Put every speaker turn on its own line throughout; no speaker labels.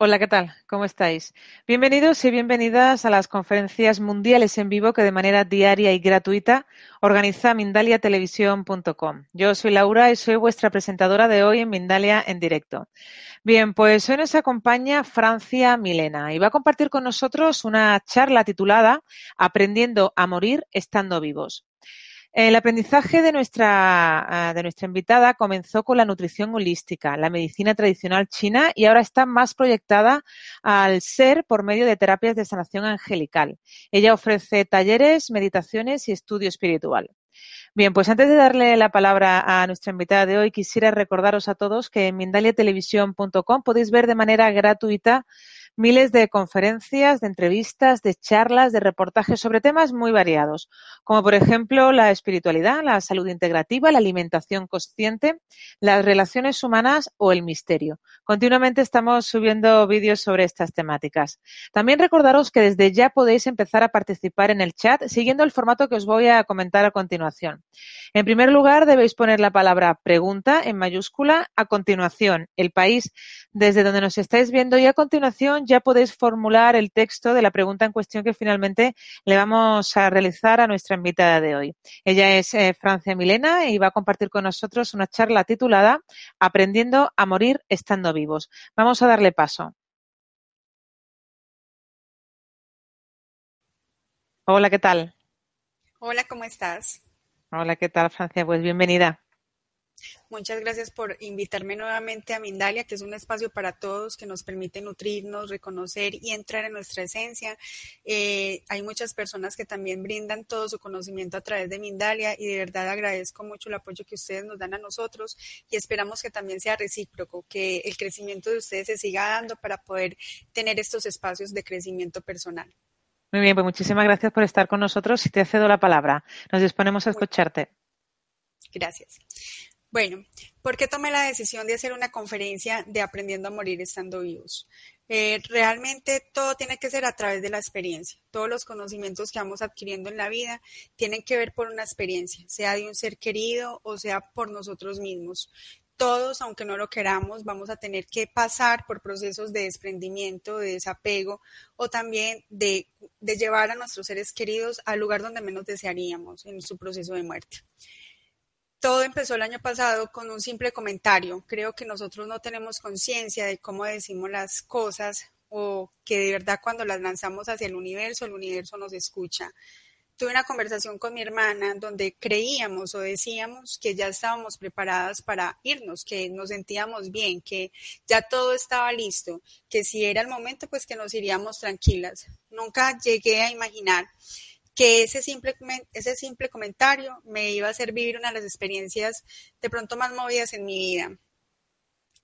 Hola, ¿qué tal? ¿Cómo estáis? Bienvenidos y bienvenidas a las conferencias mundiales en vivo que de manera diaria y gratuita organiza mindaliatelevisión.com. Yo soy Laura y soy vuestra presentadora de hoy en Mindalia en directo. Bien, pues hoy nos acompaña Francia Milena y va a compartir con nosotros una charla titulada Aprendiendo a morir estando vivos. El aprendizaje de nuestra, de nuestra invitada comenzó con la nutrición holística, la medicina tradicional china y ahora está más proyectada al ser por medio de terapias de sanación angelical. Ella ofrece talleres, meditaciones y estudio espiritual. Bien, pues antes de darle la palabra a nuestra invitada de hoy, quisiera recordaros a todos que en mindaliatelevisión.com podéis ver de manera gratuita miles de conferencias, de entrevistas, de charlas, de reportajes sobre temas muy variados, como por ejemplo la espiritualidad, la salud integrativa, la alimentación consciente, las relaciones humanas o el misterio. Continuamente estamos subiendo vídeos sobre estas temáticas. También recordaros que desde ya podéis empezar a participar en el chat siguiendo el formato que os voy a comentar a continuación. En primer lugar, debéis poner la palabra pregunta en mayúscula, a continuación el país desde donde nos estáis viendo y a continuación ya podéis formular el texto de la pregunta en cuestión que finalmente le vamos a realizar a nuestra invitada de hoy. Ella es eh, Francia Milena y va a compartir con nosotros una charla titulada Aprendiendo a morir estando vivos. Vamos a darle paso. Hola, ¿qué tal?
Hola, ¿cómo estás?
Hola, ¿qué tal, Francia? Pues bienvenida.
Muchas gracias por invitarme nuevamente a Mindalia, que es un espacio para todos que nos permite nutrirnos, reconocer y entrar en nuestra esencia. Eh, hay muchas personas que también brindan todo su conocimiento a través de Mindalia y de verdad agradezco mucho el apoyo que ustedes nos dan a nosotros y esperamos que también sea recíproco, que el crecimiento de ustedes se siga dando para poder tener estos espacios de crecimiento personal.
Muy bien, pues muchísimas gracias por estar con nosotros y te cedo la palabra. Nos disponemos a escucharte.
Gracias. Bueno, ¿por qué tomé la decisión de hacer una conferencia de aprendiendo a morir estando vivos? Eh, realmente todo tiene que ser a través de la experiencia. Todos los conocimientos que vamos adquiriendo en la vida tienen que ver por una experiencia, sea de un ser querido o sea por nosotros mismos. Todos, aunque no lo queramos, vamos a tener que pasar por procesos de desprendimiento, de desapego o también de, de llevar a nuestros seres queridos al lugar donde menos desearíamos en su proceso de muerte. Todo empezó el año pasado con un simple comentario. Creo que nosotros no tenemos conciencia de cómo decimos las cosas o que de verdad cuando las lanzamos hacia el universo, el universo nos escucha. Tuve una conversación con mi hermana donde creíamos o decíamos que ya estábamos preparadas para irnos, que nos sentíamos bien, que ya todo estaba listo, que si era el momento pues que nos iríamos tranquilas. Nunca llegué a imaginar que ese simple, ese simple comentario me iba a hacer vivir una de las experiencias de pronto más movidas en mi vida.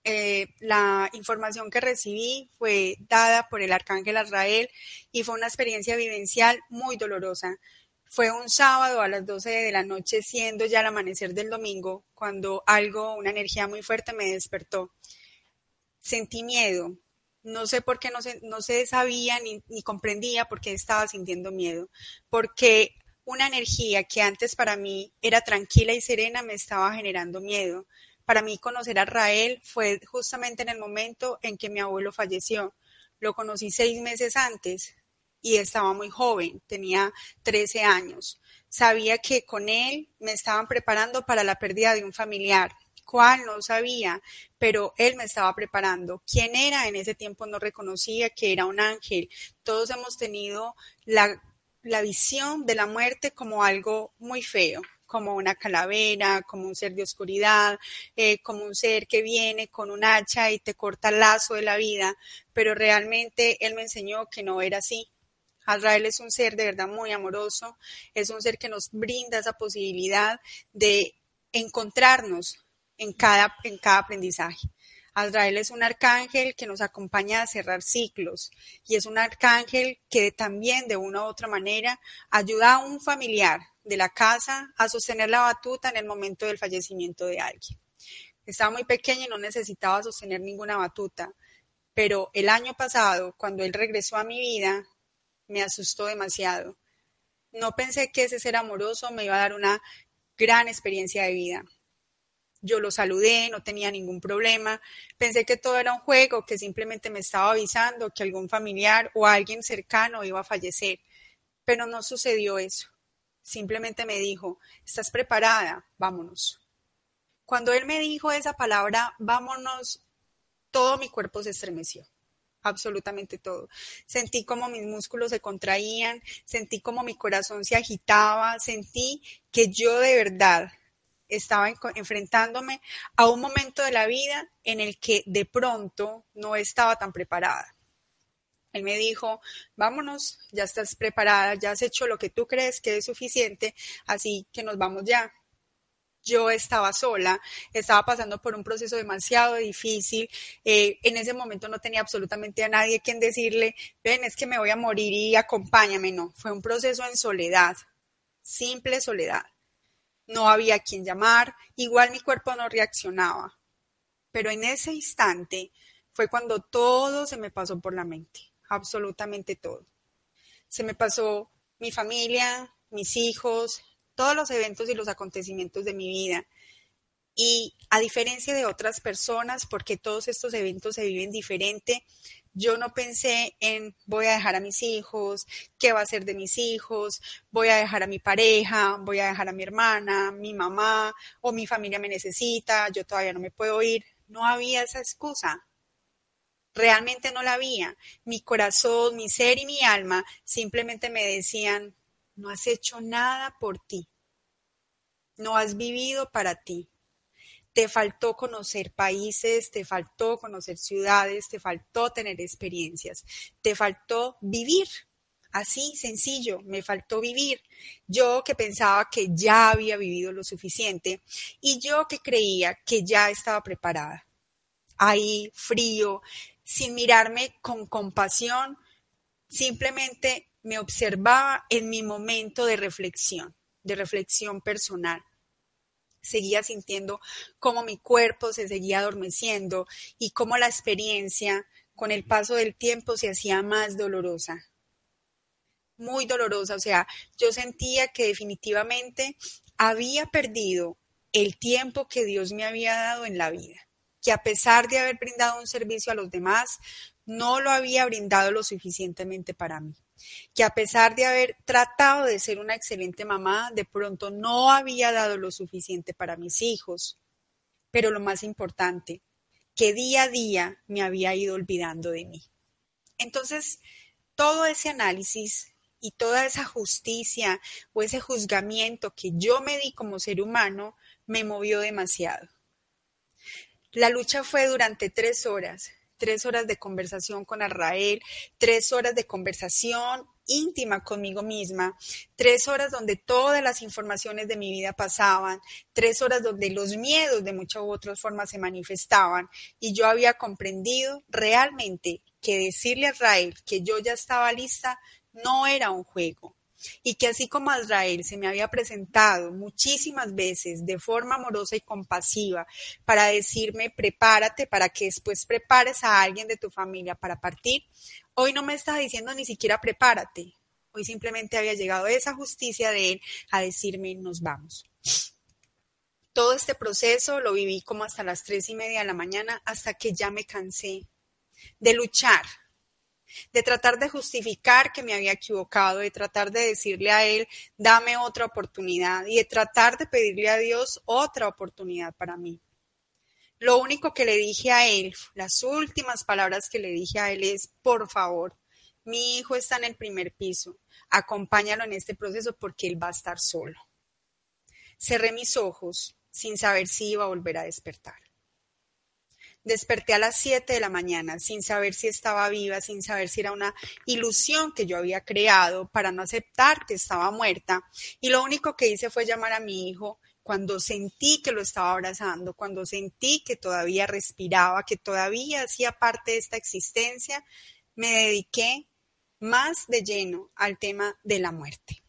Eh, la información que recibí fue dada por el arcángel Azrael y fue una experiencia vivencial muy dolorosa. Fue un sábado a las 12 de la noche, siendo ya el amanecer del domingo, cuando algo, una energía muy fuerte me despertó. Sentí miedo, no sé por qué no se, no se sabía ni, ni comprendía por qué estaba sintiendo miedo, porque una energía que antes para mí era tranquila y serena me estaba generando miedo. Para mí conocer a Rael fue justamente en el momento en que mi abuelo falleció. Lo conocí seis meses antes y estaba muy joven, tenía 13 años. Sabía que con él me estaban preparando para la pérdida de un familiar. ¿Cuál? No sabía, pero él me estaba preparando. ¿Quién era? En ese tiempo no reconocía que era un ángel. Todos hemos tenido la, visión de la muerte como algo muy feo, como una calavera, como un ser de oscuridad, eh, como un ser que viene con un hacha y te corta el lazo de la vida, pero realmente él me enseñó que no era así. Azrael es un ser de verdad muy amoroso, es un ser que nos brinda esa posibilidad de encontrarnos en cada, en cada aprendizaje. Azrael es un arcángel que nos acompaña a cerrar ciclos y es un arcángel que también de una u otra manera ayuda a un familiar de la casa a sostener la batuta en el momento del fallecimiento de alguien. Estaba muy pequeña y no necesitaba sostener ninguna batuta, pero el año pasado, cuando él regresó a mi vida, me asustó demasiado. No pensé que ese ser amoroso me iba a dar una gran experiencia de vida. Yo lo saludé, no tenía ningún problema. Pensé que todo era un juego, que simplemente me estaba avisando que algún familiar o alguien cercano iba a fallecer. Pero no sucedió eso. Simplemente me dijo, ¿estás preparada? Vámonos. Cuando él me dijo esa palabra, vámonos, todo mi cuerpo se estremeció absolutamente todo. Sentí como mis músculos se contraían, sentí como mi corazón se agitaba, sentí que yo de verdad estaba enfrentándome a un momento de la vida en el que de pronto no estaba tan preparada. Él me dijo, vámonos, ya estás preparada, ya has hecho lo que tú crees que es suficiente, así que nos vamos ya. Yo estaba sola, estaba pasando por un proceso demasiado difícil. Eh, en ese momento no tenía absolutamente a nadie quien decirle, ven, es que me voy a morir y acompáñame. No, fue un proceso en soledad, simple soledad no había quien llamar, igual mi cuerpo no reaccionaba. Pero en ese instante fue cuando todo se me pasó por la mente, absolutamente todo. Se me pasó mi familia, mis hijos, todos los eventos y los acontecimientos de mi vida. Y a diferencia de otras personas, porque todos estos eventos se viven diferente, yo no pensé en voy a dejar a mis hijos, qué va a ser de mis hijos, voy a dejar a mi pareja, voy a dejar a mi hermana, mi mamá o mi familia me necesita, yo todavía no me puedo ir. No había esa excusa. Realmente no la había. Mi corazón, mi ser y mi alma simplemente me decían, no has hecho nada por ti. No has vivido para ti te faltó conocer países, te faltó conocer ciudades, te faltó tener experiencias, te faltó vivir. Así, sencillo, me faltó vivir. Yo que pensaba que ya había vivido lo suficiente y yo que creía que ya estaba preparada. Ahí, frío, sin mirarme con compasión, simplemente me observaba en mi momento de reflexión, de reflexión personal seguía sintiendo cómo mi cuerpo se seguía adormeciendo y cómo la experiencia con el paso del tiempo se hacía más dolorosa. Muy dolorosa, o sea, yo sentía que definitivamente había perdido el tiempo que Dios me había dado en la vida, que a pesar de haber brindado un servicio a los demás, no lo había brindado lo suficientemente para mí que a pesar de haber tratado de ser una excelente mamá, de pronto no había dado lo suficiente para mis hijos. Pero lo más importante, que día a día me había ido olvidando de mí. Entonces, todo ese análisis y toda esa justicia o ese juzgamiento que yo me di como ser humano me movió demasiado. La lucha fue durante tres horas tres horas de conversación con Arrael, tres horas de conversación íntima conmigo misma, tres horas donde todas las informaciones de mi vida pasaban, tres horas donde los miedos de muchas u otras formas se manifestaban. Y yo había comprendido realmente que decirle a Israel que yo ya estaba lista no era un juego, y que así como Israel se me había presentado muchísimas veces de forma amorosa y compasiva para decirme prepárate para que después prepares a alguien de tu familia para partir, hoy no me está diciendo ni siquiera prepárate, hoy simplemente había llegado esa justicia de él a decirme nos vamos. Todo este proceso lo viví como hasta las tres y media de la mañana, hasta que ya me cansé de luchar, de tratar de justificar que me había equivocado, de tratar de decirle a Él, dame otra oportunidad y de tratar de pedirle a Dios otra oportunidad para mí. Lo único que le dije a Él, las últimas palabras que le dije a Él es, por favor, mi hijo está en el primer piso, acompáñalo en este proceso porque Él va a estar solo. Cerré mis ojos sin saber si iba a volver a despertar. Desperté a las 7 de la mañana sin saber si estaba viva, sin saber si era una ilusión que yo había creado para no aceptar que estaba muerta. Y lo único que hice fue llamar a mi hijo cuando sentí que lo estaba abrazando, cuando sentí que todavía respiraba, que todavía hacía parte de esta existencia, me dediqué más de lleno al tema de la muerte.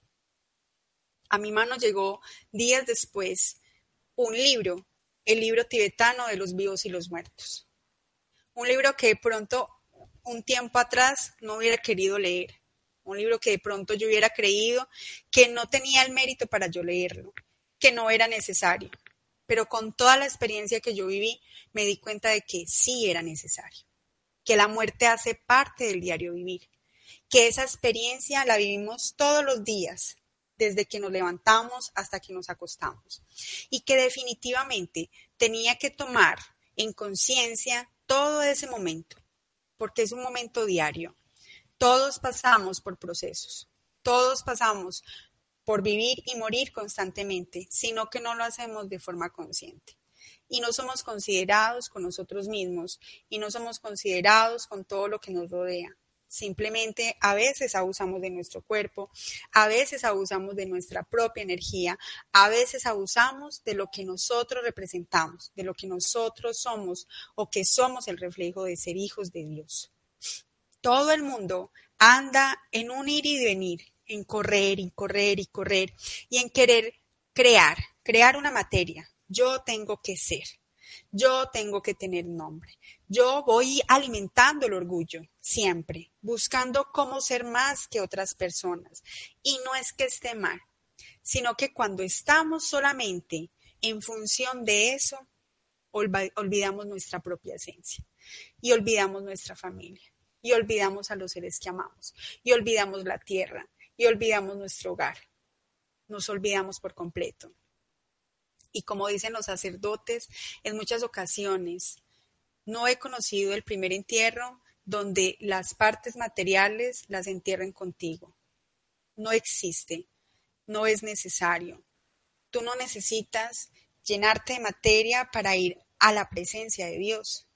A mi mano llegó días después un libro el libro tibetano de los vivos y los muertos. Un libro que de pronto, un tiempo atrás, no hubiera querido leer. Un libro que de pronto yo hubiera creído que no tenía el mérito para yo leerlo, que no era necesario. Pero con toda la experiencia que yo viví, me di cuenta de que sí era necesario, que la muerte hace parte del diario vivir, que esa experiencia la vivimos todos los días, desde que nos levantamos hasta que nos acostamos. Y que definitivamente tenía que tomar en conciencia todo ese momento, porque es un momento diario. Todos pasamos por procesos, todos pasamos por vivir y morir constantemente, sino que no lo hacemos de forma consciente. Y no somos considerados con nosotros mismos y no somos considerados con todo lo que nos rodea. Simplemente a veces abusamos de nuestro cuerpo, a veces abusamos de nuestra propia energía, a veces abusamos de lo que nosotros representamos, de lo que nosotros somos o que somos el reflejo de ser hijos de Dios. Todo el mundo anda en un ir y venir, en correr y correr y correr y en querer crear, crear una materia. Yo tengo que ser. Yo tengo que tener nombre. Yo voy alimentando el orgullo siempre, buscando cómo ser más que otras personas. Y no es que esté mal, sino que cuando estamos solamente en función de eso, olvidamos nuestra propia esencia y olvidamos nuestra familia y olvidamos a los seres que amamos y olvidamos la tierra y olvidamos nuestro hogar. Nos olvidamos por completo. Y como dicen los sacerdotes, en muchas ocasiones no he conocido el primer entierro donde las partes materiales las entierren contigo. No existe, no es necesario. Tú no necesitas llenarte de materia para ir a la presencia de Dios.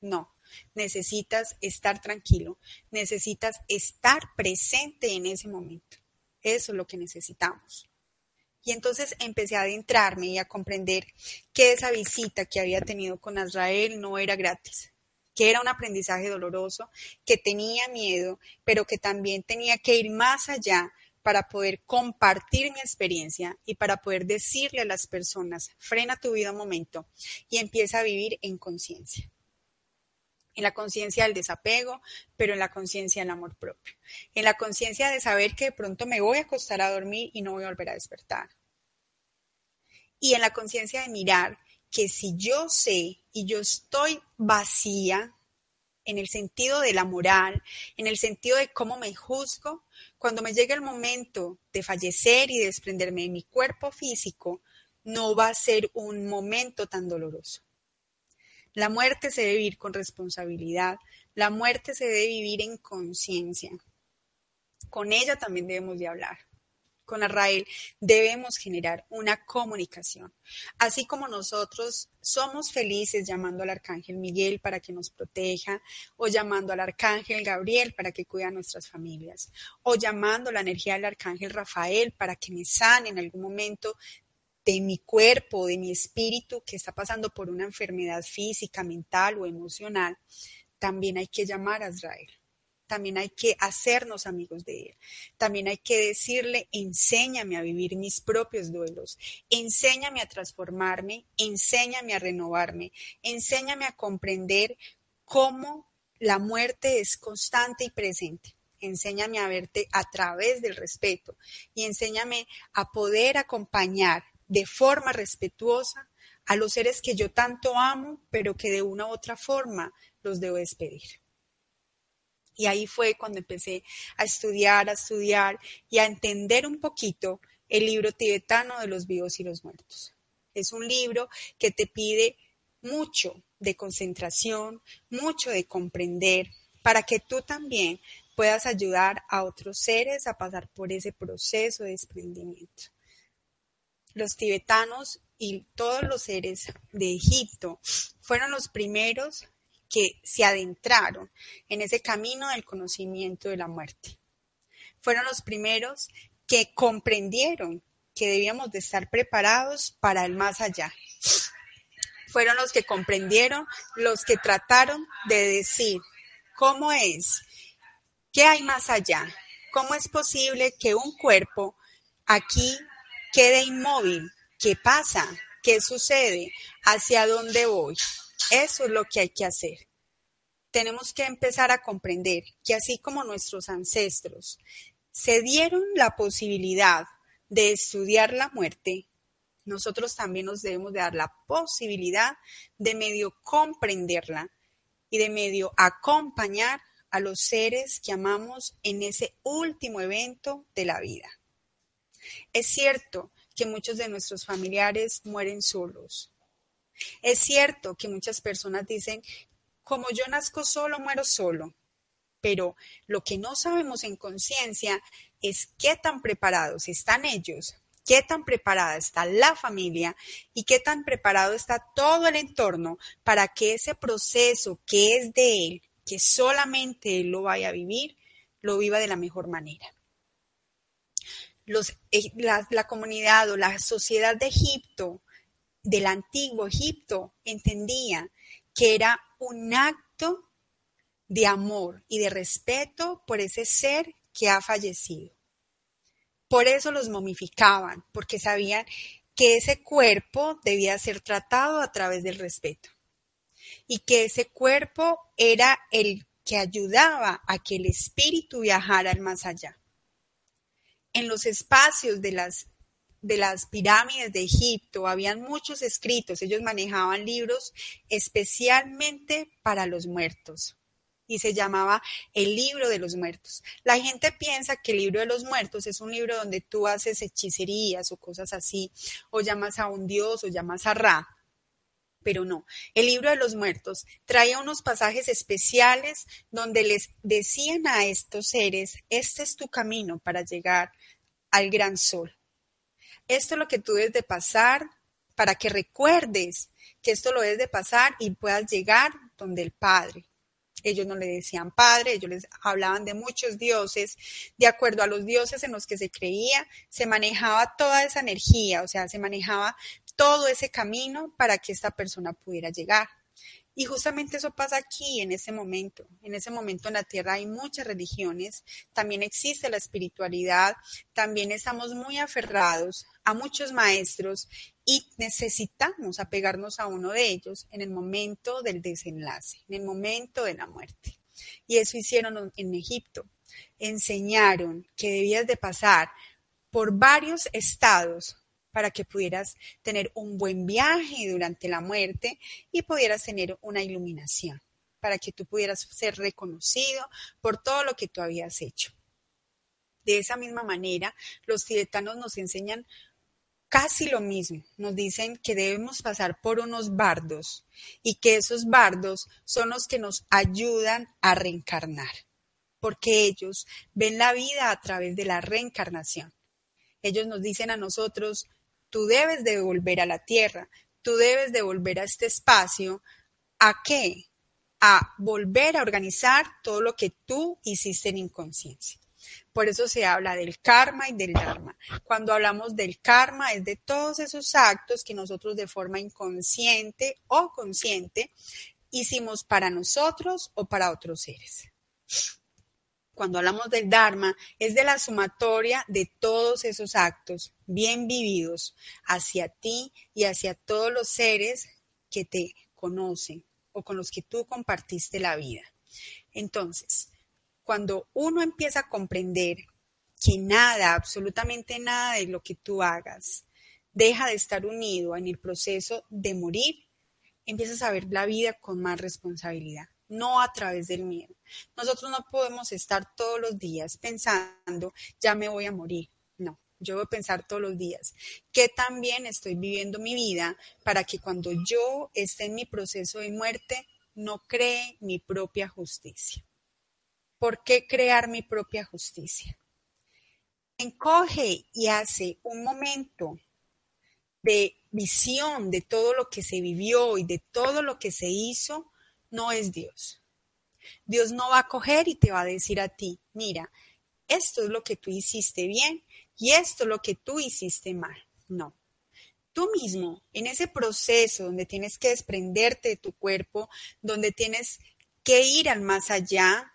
No, necesitas estar tranquilo, necesitas estar presente en ese momento. Eso es lo que necesitamos. Y entonces empecé a adentrarme y a comprender que esa visita que había tenido con Israel no era gratis, que era un aprendizaje doloroso, que tenía miedo, pero que también tenía que ir más allá para poder compartir mi experiencia y para poder decirle a las personas, frena tu vida un momento y empieza a vivir en conciencia. En la conciencia del desapego, pero en la conciencia del amor propio. En la conciencia de saber que de pronto me voy a acostar a dormir y no voy a volver a despertar y en la conciencia de mirar que si yo sé y yo estoy vacía en el sentido de la moral, en el sentido de cómo me juzgo, cuando me llegue el momento de fallecer y desprenderme de mi cuerpo físico, no va a ser un momento tan doloroso. La muerte se debe vivir con responsabilidad, la muerte se debe vivir en conciencia. Con ella también debemos de hablar con Israel, debemos generar una comunicación. Así como nosotros somos felices llamando al Arcángel Miguel para que nos proteja, o llamando al Arcángel Gabriel para que cuide a nuestras familias, o llamando la energía del Arcángel Rafael para que me sane en algún momento de mi cuerpo, de mi espíritu que está pasando por una enfermedad física, mental o emocional, también hay que llamar a Israel. También hay que hacernos amigos de Él. También hay que decirle, enséñame a vivir mis propios duelos, enséñame a transformarme, enséñame a renovarme, enséñame a comprender cómo la muerte es constante y presente. Enséñame a verte a través del respeto. Y enséñame a poder acompañar de forma respetuosa a los seres que yo tanto amo, pero que de una u otra forma los debo despedir Y ahí fue cuando empecé a estudiar, a estudiar y a entender un poquito el libro tibetano de los vivos y los muertos. Es un libro que te pide mucho de concentración, mucho de comprender, para que tú también puedas ayudar a otros seres a pasar por ese proceso de desprendimiento. Los tibetanos y todos los seres de Egipto fueron los primeros que se adentraron en ese camino del conocimiento de la muerte. Fueron los primeros que comprendieron que debíamos de estar preparados para el más allá. Fueron los que comprendieron, los que trataron de decir cómo es, qué hay más allá, cómo es posible que un cuerpo aquí quede inmóvil, qué pasa, qué sucede, hacia dónde voy. Eso es lo que hay que hacer. Tenemos que empezar a comprender que así como nuestros ancestros se dieron la posibilidad de estudiar la muerte, nosotros también nos debemos de dar la posibilidad de medio comprenderla y de medio acompañar a los seres que amamos en ese último evento de la vida. Es cierto que muchos de nuestros familiares mueren solos. Es cierto que muchas personas dicen, como yo nazco solo, muero solo. Pero lo que no sabemos en conciencia es qué tan preparados están ellos, qué tan preparada está la familia y qué tan preparado está todo el entorno para que ese proceso que es de él, que solamente él lo vaya a vivir, lo viva de la mejor manera. Eh, la, la comunidad o la sociedad de Egipto, del antiguo Egipto, entendía que era un acto de amor y de respeto por ese ser que ha fallecido. Por eso los momificaban, porque sabían que ese cuerpo debía ser tratado a través del respeto y que ese cuerpo era el que ayudaba a que el espíritu viajara al más allá. En los espacios de las, de las pirámides de Egipto habían muchos escritos, ellos manejaban libros especialmente para los muertos y se llamaba El libro de los muertos. La gente piensa que el libro de los muertos es un libro donde tú haces hechicerías o cosas así, o llamas a un dios o llamas a Ra. Pero no, el libro de los muertos traía unos pasajes especiales donde les decían a estos seres, este es tu camino para llegar al gran sol. Esto es lo que tú debes de pasar para que recuerdes que esto lo debes de pasar y puedas llegar donde el Padre. Ellos no le decían padre, ellos les hablaban de muchos dioses. De acuerdo a los dioses en los que se creía, se manejaba toda esa energía, o sea, se manejaba todo ese camino para que esta persona pudiera llegar. Y justamente eso pasa aquí, en ese momento. En ese momento en la Tierra hay muchas religiones, también existe la espiritualidad, también estamos muy aferrados a muchos maestros y necesitamos apegarnos a uno de ellos en el momento del desenlace, en el momento de la muerte. Y eso hicieron en Egipto. Enseñaron que debías de pasar por varios estados para que pudieras tener un buen viaje durante la muerte y pudieras tener una iluminación, para que tú pudieras ser reconocido por todo lo que tú habías hecho. De esa misma manera, los tibetanos nos enseñan casi lo mismo. Nos dicen que debemos pasar por unos bardos y que esos bardos son los que nos ayudan a reencarnar, porque ellos ven la vida a través de la reencarnación. Ellos nos dicen a nosotros, Tú debes de volver a la tierra, tú debes de volver a este espacio. ¿A qué? A volver a organizar todo lo que tú hiciste en inconsciencia. Por eso se habla del karma y del dharma. Cuando hablamos del karma es de todos esos actos que nosotros de forma inconsciente o consciente hicimos para nosotros o para otros seres cuando hablamos del Dharma, es de la sumatoria de todos esos actos bien vividos hacia ti y hacia todos los seres que te conocen o con los que tú compartiste la vida. Entonces, cuando uno empieza a comprender que nada, absolutamente nada de lo que tú hagas, deja de estar unido en el proceso de morir, empiezas a ver la vida con más responsabilidad no a través del miedo. Nosotros no podemos estar todos los días pensando, ya me voy a morir. No, yo voy a pensar todos los días que también estoy viviendo mi vida para que cuando yo esté en mi proceso de muerte, no cree mi propia justicia. ¿Por qué crear mi propia justicia? Encoge y hace un momento de visión de todo lo que se vivió y de todo lo que se hizo, no es Dios. Dios no va a coger y te va a decir a ti, mira, esto es lo que tú hiciste bien y esto es lo que tú hiciste mal. No. Tú mismo, en ese proceso donde tienes que desprenderte de tu cuerpo, donde tienes que ir al más allá,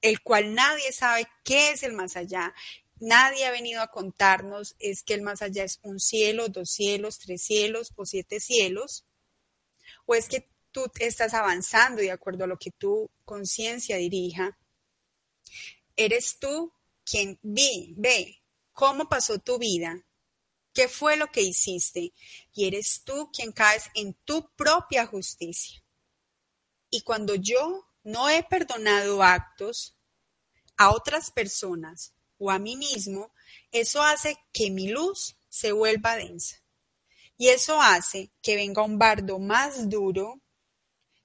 el cual nadie sabe qué es el más allá, nadie ha venido a contarnos es que el más allá es un cielo, dos cielos, tres cielos o siete cielos, o es que tú estás avanzando de acuerdo a lo que tu conciencia dirija. Eres tú quien vi, ve cómo pasó tu vida, qué fue lo que hiciste, y eres tú quien caes en tu propia justicia. Y cuando yo no he perdonado actos a otras personas, o a mí mismo, eso hace que mi luz se vuelva densa. Y eso hace que venga un bardo más duro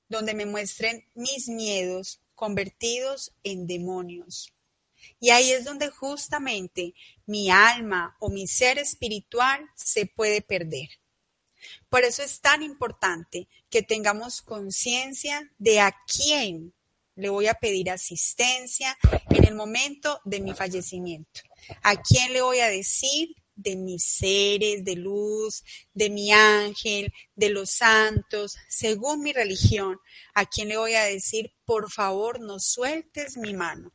donde me muestren mis miedos convertidos en demonios. Y ahí es donde justamente mi alma o mi ser espiritual se puede perder. Por eso es tan importante que tengamos conciencia de a quién le voy a pedir asistencia en el momento de mi fallecimiento. ¿A quién le voy a decir de mis seres de luz, de mi ángel, de los santos, según mi religión? ¿A quién le voy a decir, por favor, no sueltes mi mano?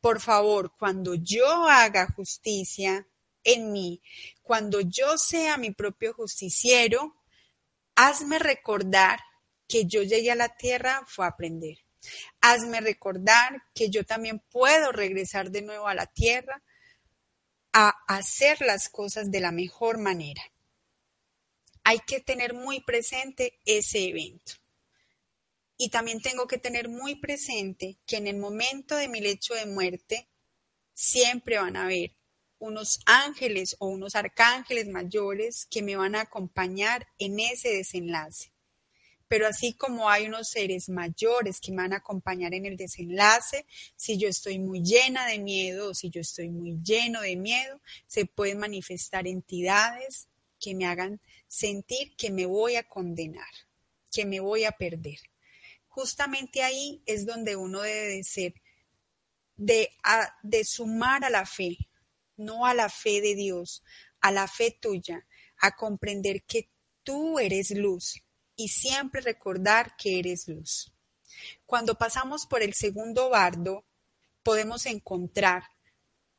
Por favor, cuando yo haga justicia en mí, cuando yo sea mi propio justiciero, hazme recordar que yo llegué a la tierra fue a aprender Hazme recordar que yo también puedo regresar de nuevo a la tierra a hacer las cosas de la mejor manera. Hay que tener muy presente ese evento. Y también tengo que tener muy presente que en el momento de mi lecho de muerte siempre van a haber unos ángeles o unos arcángeles mayores que me van a acompañar en ese desenlace pero así como hay unos seres mayores que me van a acompañar en el desenlace, si yo estoy muy llena de miedo o si yo estoy muy lleno de miedo, se pueden manifestar entidades que me hagan sentir que me voy a condenar, que me voy a perder. Justamente ahí es donde uno debe de ser, de, de sumar a la fe, no a la fe de Dios, a la fe tuya, a comprender que tú eres luz, y siempre recordar que eres luz. Cuando pasamos por el segundo bardo, podemos encontrar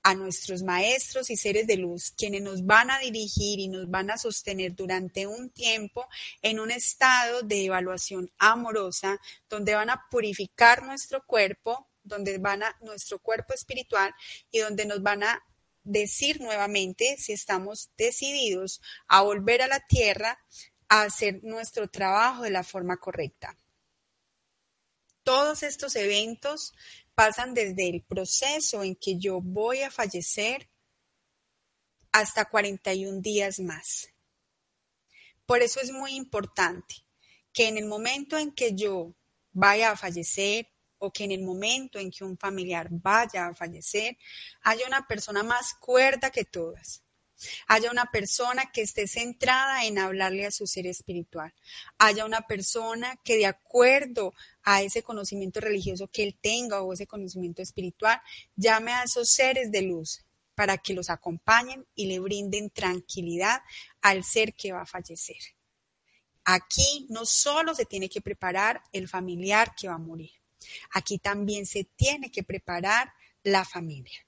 a nuestros maestros y seres de luz, quienes nos van a dirigir y nos van a sostener durante un tiempo en un estado de evaluación amorosa, donde van a purificar nuestro cuerpo, donde van a nuestro cuerpo espiritual y donde nos van a decir nuevamente si estamos decididos a volver a la tierra a hacer nuestro trabajo de la forma correcta. Todos estos eventos pasan desde el proceso en que yo voy a fallecer hasta 41 días más. Por eso es muy importante que en el momento en que yo vaya a fallecer o que en el momento en que un familiar vaya a fallecer, haya una persona más cuerda que todas, haya una persona que esté centrada en hablarle a su ser espiritual, haya una persona que de acuerdo a ese conocimiento religioso que él tenga o ese conocimiento espiritual, llame a esos seres de luz para que los acompañen y le brinden tranquilidad al ser que va a fallecer. Aquí no solo se tiene que preparar el familiar que va a morir, aquí también se tiene que preparar la familia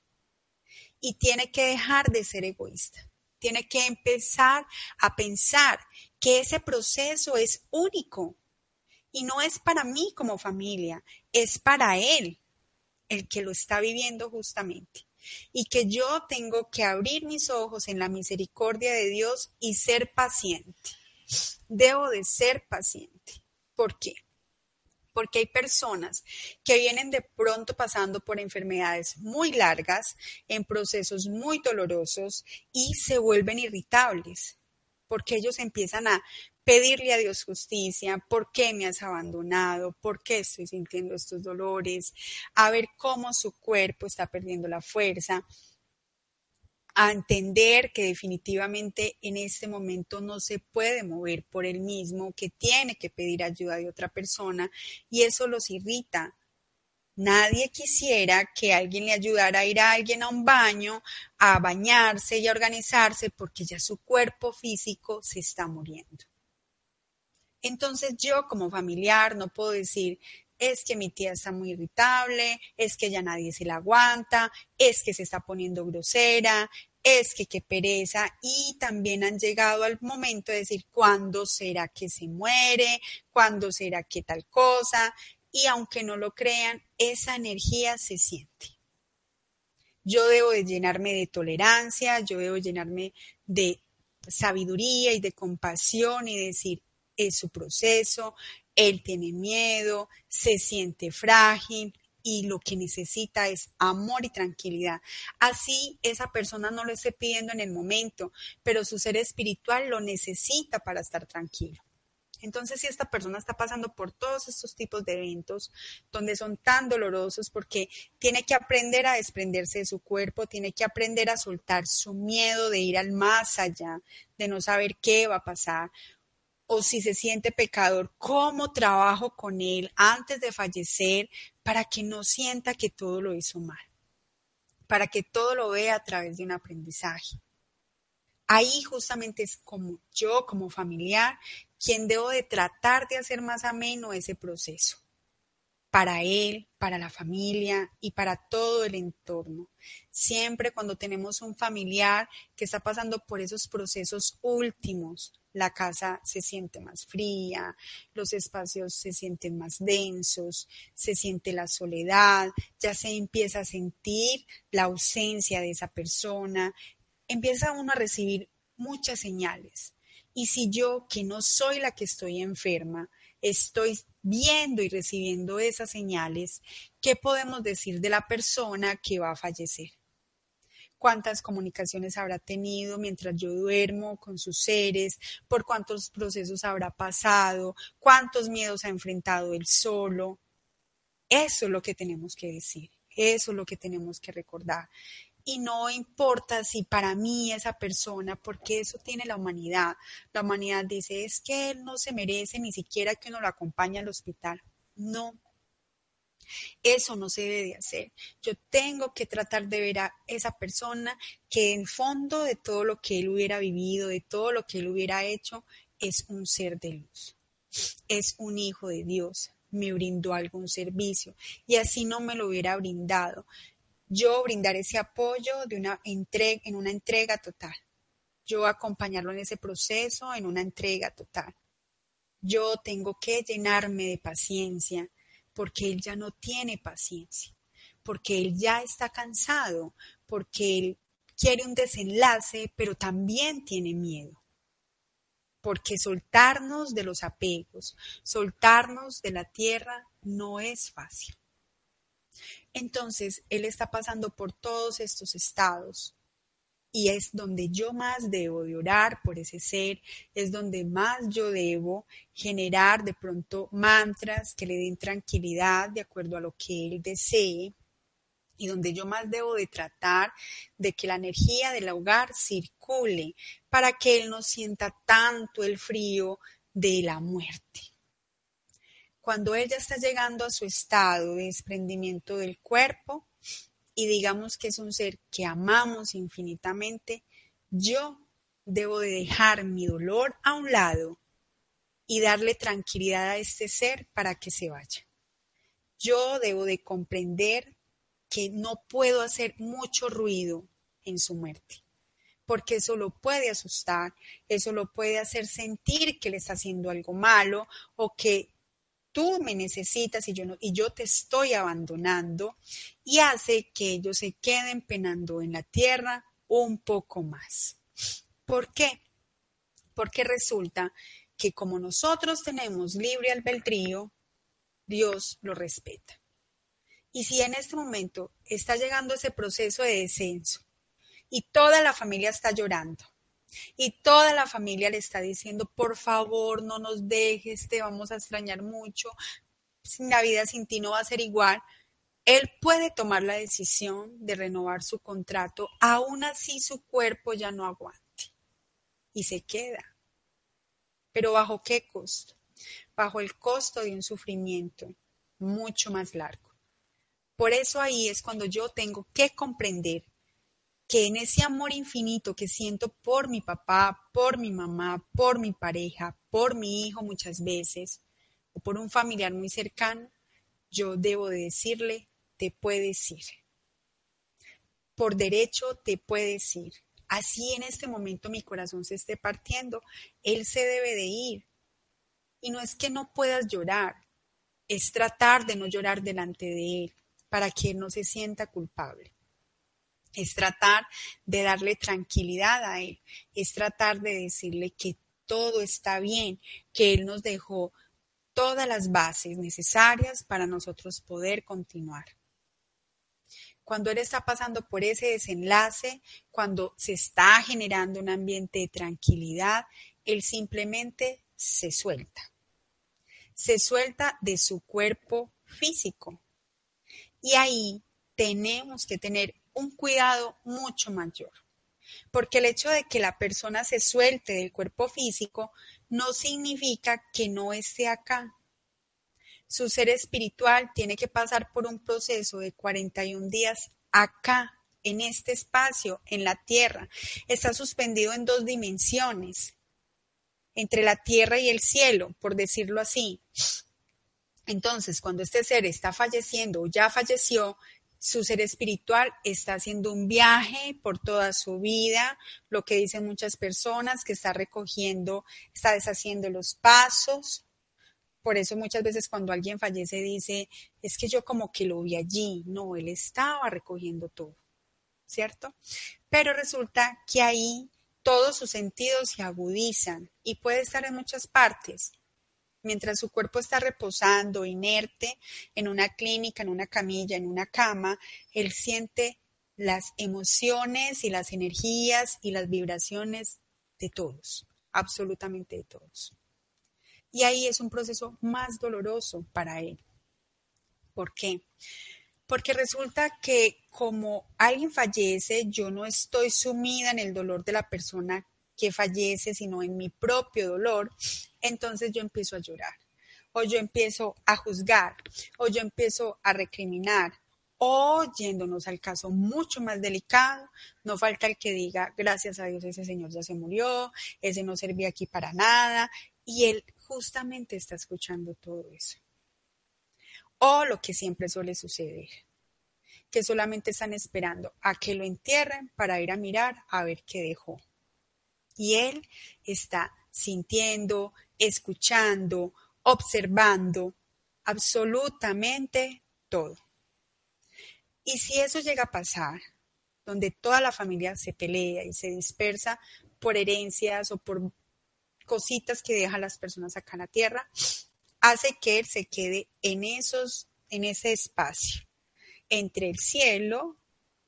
y tiene que dejar de ser egoísta. Tiene que empezar a pensar que ese proceso es único y no es para mí como familia, es para él el que lo está viviendo justamente. Y que yo tengo que abrir mis ojos en la misericordia de Dios y ser paciente. Debo de ser paciente. ¿Por qué? Porque hay personas que vienen de pronto pasando por enfermedades muy largas, en procesos muy dolorosos y se vuelven irritables, porque ellos empiezan a pedirle a Dios justicia, ¿por qué me has abandonado? ¿Por qué estoy sintiendo estos dolores? A ver cómo su cuerpo está perdiendo la fuerza a entender que definitivamente en este momento no se puede mover por él mismo, que tiene que pedir ayuda de otra persona y eso los irrita. Nadie quisiera que alguien le ayudara a ir a alguien a un baño, a bañarse y a organizarse porque ya su cuerpo físico se está muriendo. Entonces yo como familiar no puedo decir, es que mi tía está muy irritable, es que ya nadie se la aguanta, es que se está poniendo grosera, es que qué pereza y también han llegado al momento de decir cuándo será que se muere, cuándo será que tal cosa y aunque no lo crean, esa energía se siente. Yo debo de llenarme de tolerancia, yo debo llenarme de sabiduría y de compasión y decir, es su proceso, él tiene miedo, se siente frágil, y lo que necesita es amor y tranquilidad. Así esa persona no lo esté pidiendo en el momento, pero su ser espiritual lo necesita para estar tranquilo. Entonces, si esta persona está pasando por todos estos tipos de eventos donde son tan dolorosos porque tiene que aprender a desprenderse de su cuerpo, tiene que aprender a soltar su miedo de ir al más allá, de no saber qué va a pasar, o si se siente pecador, cómo trabajo con él antes de fallecer para que no sienta que todo lo hizo mal, para que todo lo vea a través de un aprendizaje. Ahí justamente es como yo, como familiar, quien debo de tratar de hacer más ameno ese proceso para él, para la familia y para todo el entorno. Siempre cuando tenemos un familiar que está pasando por esos procesos últimos, la casa se siente más fría, los espacios se sienten más densos, se siente la soledad, ya se empieza a sentir la ausencia de esa persona, empieza uno a recibir muchas señales. Y si yo, que no soy la que estoy enferma, estoy viendo y recibiendo esas señales, ¿qué podemos decir de la persona que va a fallecer? ¿Cuántas comunicaciones habrá tenido mientras yo duermo con sus seres? ¿Por cuántos procesos habrá pasado? ¿Cuántos miedos ha enfrentado él solo? Eso es lo que tenemos que decir, eso es lo que tenemos que recordar y no importa si para mí esa persona, porque eso tiene la humanidad. La humanidad dice, es que él no se merece ni siquiera que uno lo acompañe al hospital. No. Eso no se debe de hacer. Yo tengo que tratar de ver a esa persona que en fondo de todo lo que él hubiera vivido, de todo lo que él hubiera hecho, es un ser de luz. Es un hijo de Dios. Me brindó algún servicio y así no me lo hubiera brindado yo brindar ese apoyo de una entrega, en una entrega total. Yo acompañarlo en ese proceso en una entrega total. Yo tengo que llenarme de paciencia porque él ya no tiene paciencia, porque él ya está cansado, porque él quiere un desenlace, pero también tiene miedo. Porque soltarnos de los apegos, soltarnos de la tierra no es fácil. Entonces, Él está pasando por todos estos estados y es donde yo más debo de orar por ese ser, es donde más yo debo generar de pronto mantras que le den tranquilidad de acuerdo a lo que Él desee y donde yo más debo de tratar de que la energía del hogar circule para que Él no sienta tanto el frío de la muerte cuando ella está llegando a su estado de desprendimiento del cuerpo y digamos que es un ser que amamos infinitamente, yo debo de dejar mi dolor a un lado y darle tranquilidad a este ser para que se vaya. Yo debo de comprender que no puedo hacer mucho ruido en su muerte, porque eso lo puede asustar, eso lo puede hacer sentir que le está haciendo algo malo o que tú me necesitas y yo, no, y yo te estoy abandonando y hace que ellos se queden penando en la tierra un poco más. ¿Por qué? Porque resulta que como nosotros tenemos libre albedrío, Dios lo respeta. Y si en este momento está llegando ese proceso de descenso y toda la familia está llorando y toda la familia le está diciendo, por favor, no nos dejes, te vamos a extrañar mucho, la vida sin ti no va a ser igual, él puede tomar la decisión de renovar su contrato, aún así su cuerpo ya no aguante y se queda. Pero ¿bajo qué costo? Bajo el costo de un sufrimiento mucho más largo. Por eso ahí es cuando yo tengo que comprender que en ese amor infinito que siento por mi papá, por mi mamá, por mi pareja, por mi hijo muchas veces, o por un familiar muy cercano, yo debo de decirle, te puedes ir. Por derecho te puedes ir. Así en este momento mi corazón se esté partiendo, Él se debe de ir. Y no es que no puedas llorar, es tratar de no llorar delante de Él para que Él no se sienta culpable. Es tratar de darle tranquilidad a Él, es tratar de decirle que todo está bien, que Él nos dejó todas las bases necesarias para nosotros poder continuar. Cuando Él está pasando por ese desenlace, cuando se está generando un ambiente de tranquilidad, Él simplemente se suelta. Se suelta de su cuerpo físico. Y ahí tenemos que tener un cuidado mucho mayor. Porque el hecho de que la persona se suelte del cuerpo físico no significa que no esté acá. Su ser espiritual tiene que pasar por un proceso de 41 días acá, en este espacio, en la tierra. Está suspendido en dos dimensiones, entre la tierra y el cielo, por decirlo así. Entonces, cuando este ser está falleciendo o ya falleció, su ser espiritual está haciendo un viaje por toda su vida, lo que dicen muchas personas, que está recogiendo, está deshaciendo los pasos. Por eso muchas veces cuando alguien fallece dice, es que yo como que lo vi allí. No, él estaba recogiendo todo, ¿cierto? Pero resulta que ahí todos sus sentidos se agudizan y puede estar en muchas partes mientras su cuerpo está reposando, inerte, en una clínica, en una camilla, en una cama, él siente las emociones y las energías y las vibraciones de todos, absolutamente de todos. Y ahí es un proceso más doloroso para él. ¿Por qué? Porque resulta que como alguien fallece, yo no estoy sumida en el dolor de la persona que fallece, sino en mi propio dolor, entonces yo empiezo a llorar, o yo empiezo a juzgar, o yo empiezo a recriminar, o yéndonos al caso mucho más delicado, no falta el que diga, gracias a Dios ese señor ya se murió, ese no servía aquí para nada, y él justamente está escuchando todo eso. O lo que siempre suele suceder, que solamente están esperando a que lo entierren para ir a mirar a ver qué dejó. Y él está sintiendo, escuchando, observando absolutamente todo. Y si eso llega a pasar, donde toda la familia se pelea y se dispersa por herencias o por cositas que dejan las personas acá en la tierra, hace que él se quede en esos, en ese espacio entre el cielo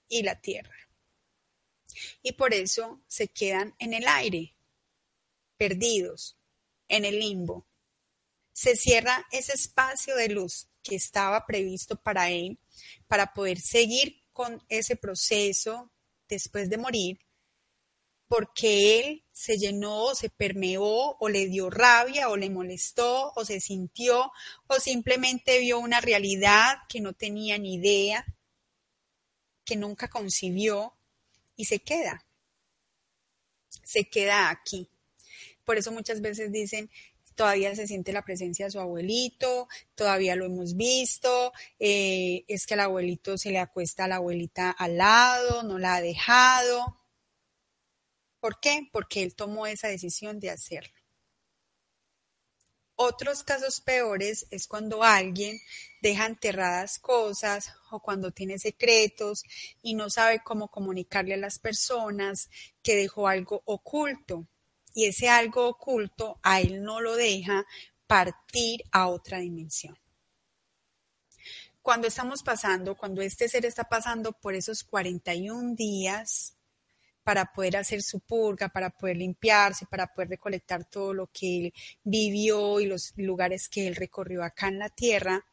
y la tierra. Y por eso se quedan en el aire, perdidos, en el limbo. Se cierra ese espacio de luz que estaba previsto para él, para poder seguir con ese proceso después de morir, porque él se llenó, se permeó, o le dio rabia, o le molestó, o se sintió, o simplemente vio una realidad que no tenía ni idea, que nunca concibió, y se queda. Se queda aquí. Por eso muchas veces dicen, todavía se siente la presencia de su abuelito, todavía lo hemos visto, eh, es que el abuelito se le acuesta a la abuelita al lado, no la ha dejado. ¿Por qué? Porque él tomó esa decisión de hacerlo. Otros casos peores es cuando alguien deja enterradas cosas o cuando tiene secretos y no sabe cómo comunicarle a las personas que dejó algo oculto y ese algo oculto a él no lo deja partir a otra dimensión. cuando estamos pasando, cuando este ser está pasando por esos 41 días para poder hacer su purga, para poder limpiarse, para poder recolectar todo lo que él vivió y los lugares que él recorrió acá en la tierra,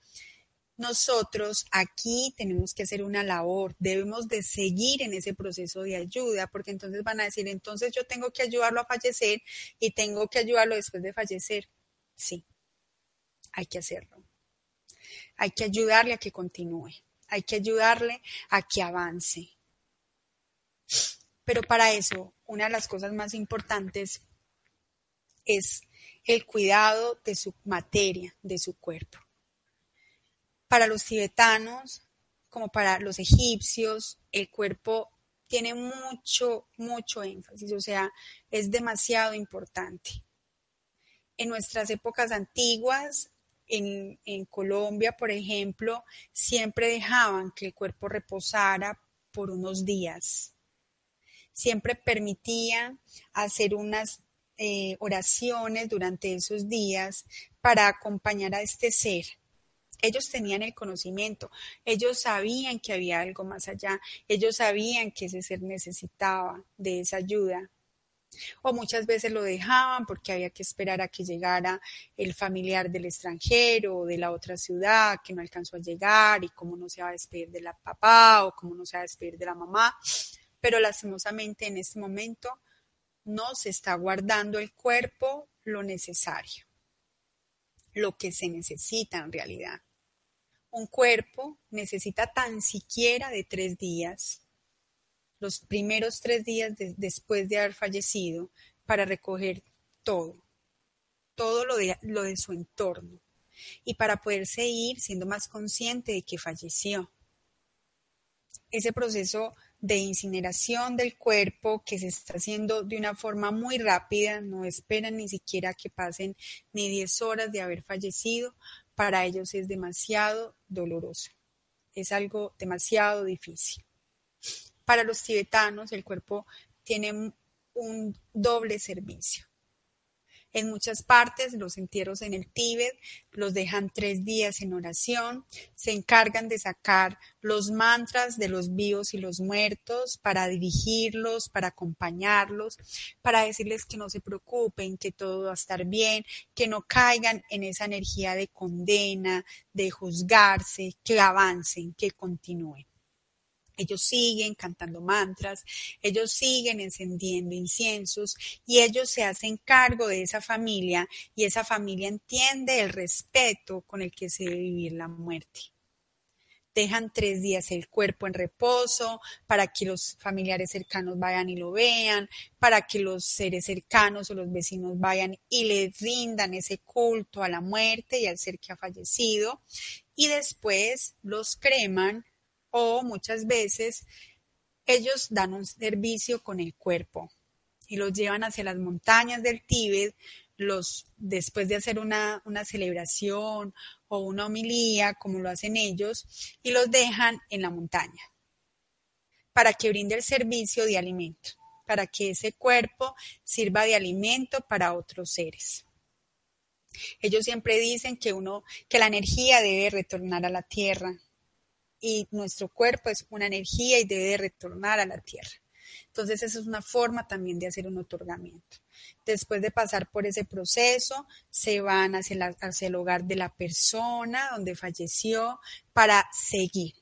nosotros aquí tenemos que hacer una labor, debemos de seguir en ese proceso de ayuda, porque entonces van a decir, entonces yo tengo que ayudarlo a fallecer y tengo que ayudarlo después de fallecer. Sí, hay que hacerlo. Hay que ayudarle a que continúe, hay que ayudarle a que avance. Pero para eso, una de las cosas más importantes es el cuidado de su materia, de su cuerpo para los tibetanos como para los egipcios, el cuerpo tiene mucho, mucho énfasis, o sea, es demasiado importante. En nuestras épocas antiguas, en, en, Colombia, por ejemplo, siempre dejaban que el cuerpo reposara por unos días. Siempre permitían hacer unas eh, oraciones durante esos días para acompañar a este ser ellos tenían el conocimiento, ellos sabían que había algo más allá, ellos sabían que ese ser necesitaba de esa ayuda. O muchas veces lo dejaban porque había que esperar a que llegara el familiar del extranjero o de la otra ciudad que no alcanzó a llegar y cómo no se va a despedir de la papá o cómo no se va a despedir de la mamá. Pero lastimosamente en este momento no se está guardando el cuerpo lo necesario, lo que se necesita en realidad. Un cuerpo necesita tan siquiera de tres días, los primeros tres días después de haber fallecido, para recoger todo, todo lo de, lo de su entorno y para poderse ir siendo más consciente de que falleció. Ese proceso de incineración del cuerpo que se está haciendo de una forma muy rápida, no esperan ni siquiera que pasen ni 10 horas de haber fallecido, para ellos es demasiado doloroso, es algo demasiado difícil. Para los tibetanos el cuerpo tiene un doble servicio. En muchas partes, los entierros en el Tíbet los dejan tres días en oración, se encargan de sacar los mantras de los vivos y los muertos para dirigirlos, para acompañarlos, para decirles que no se preocupen, que todo va a estar bien, que no caigan en esa energía de condena, de juzgarse, que avancen, que continúen. Ellos siguen cantando mantras, ellos siguen encendiendo inciensos y ellos se hacen cargo de esa familia y esa familia entiende el respeto con el que se debe vivir la muerte. Dejan tres días el cuerpo en reposo para que los familiares cercanos vayan y lo vean, para que los seres cercanos o los vecinos vayan y le rindan ese culto a la muerte y al ser que ha fallecido. Y después los creman o muchas veces ellos dan un servicio con el cuerpo y los llevan hacia las montañas del Tíbet, los, después de hacer una, una celebración o una homilía, como lo hacen ellos, y los dejan en la montaña para que brinde el servicio de alimento, para que ese cuerpo sirva de alimento para otros seres. Ellos siempre dicen que uno, que la energía debe retornar a la tierra, y nuestro cuerpo es una energía y debe retornar a la tierra. Entonces, esa es una forma también de hacer un otorgamiento. Después de pasar por ese proceso, se van hacia, hacia el hogar de la persona donde falleció para seguir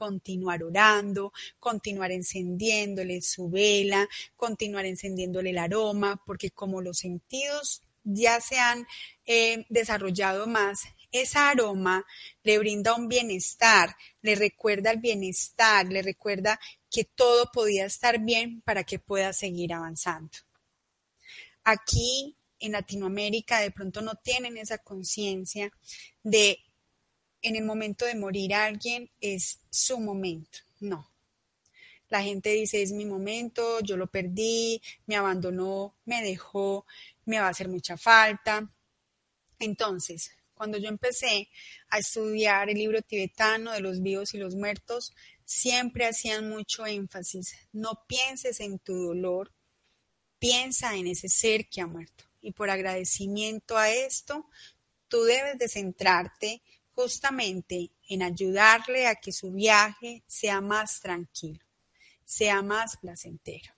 continuar orando, continuar encendiéndole su vela, continuar encendiéndole el aroma, porque como los sentidos ya se han eh, desarrollado más, esa aroma le brinda un bienestar, le recuerda el bienestar, le recuerda que todo podía estar bien para que pueda seguir avanzando. Aquí en Latinoamérica de pronto no tienen esa conciencia de en el momento de morir alguien es su momento. No. La gente dice es mi momento, yo lo perdí, me abandonó, me dejó, me va a hacer mucha falta. Entonces, cuando yo empecé a estudiar el libro tibetano de los vivos y los muertos, siempre hacían mucho énfasis, no pienses en tu dolor, piensa en ese ser que ha muerto. Y por agradecimiento a esto, tú debes de centrarte justamente en ayudarle a que su viaje sea más tranquilo, sea más placentero.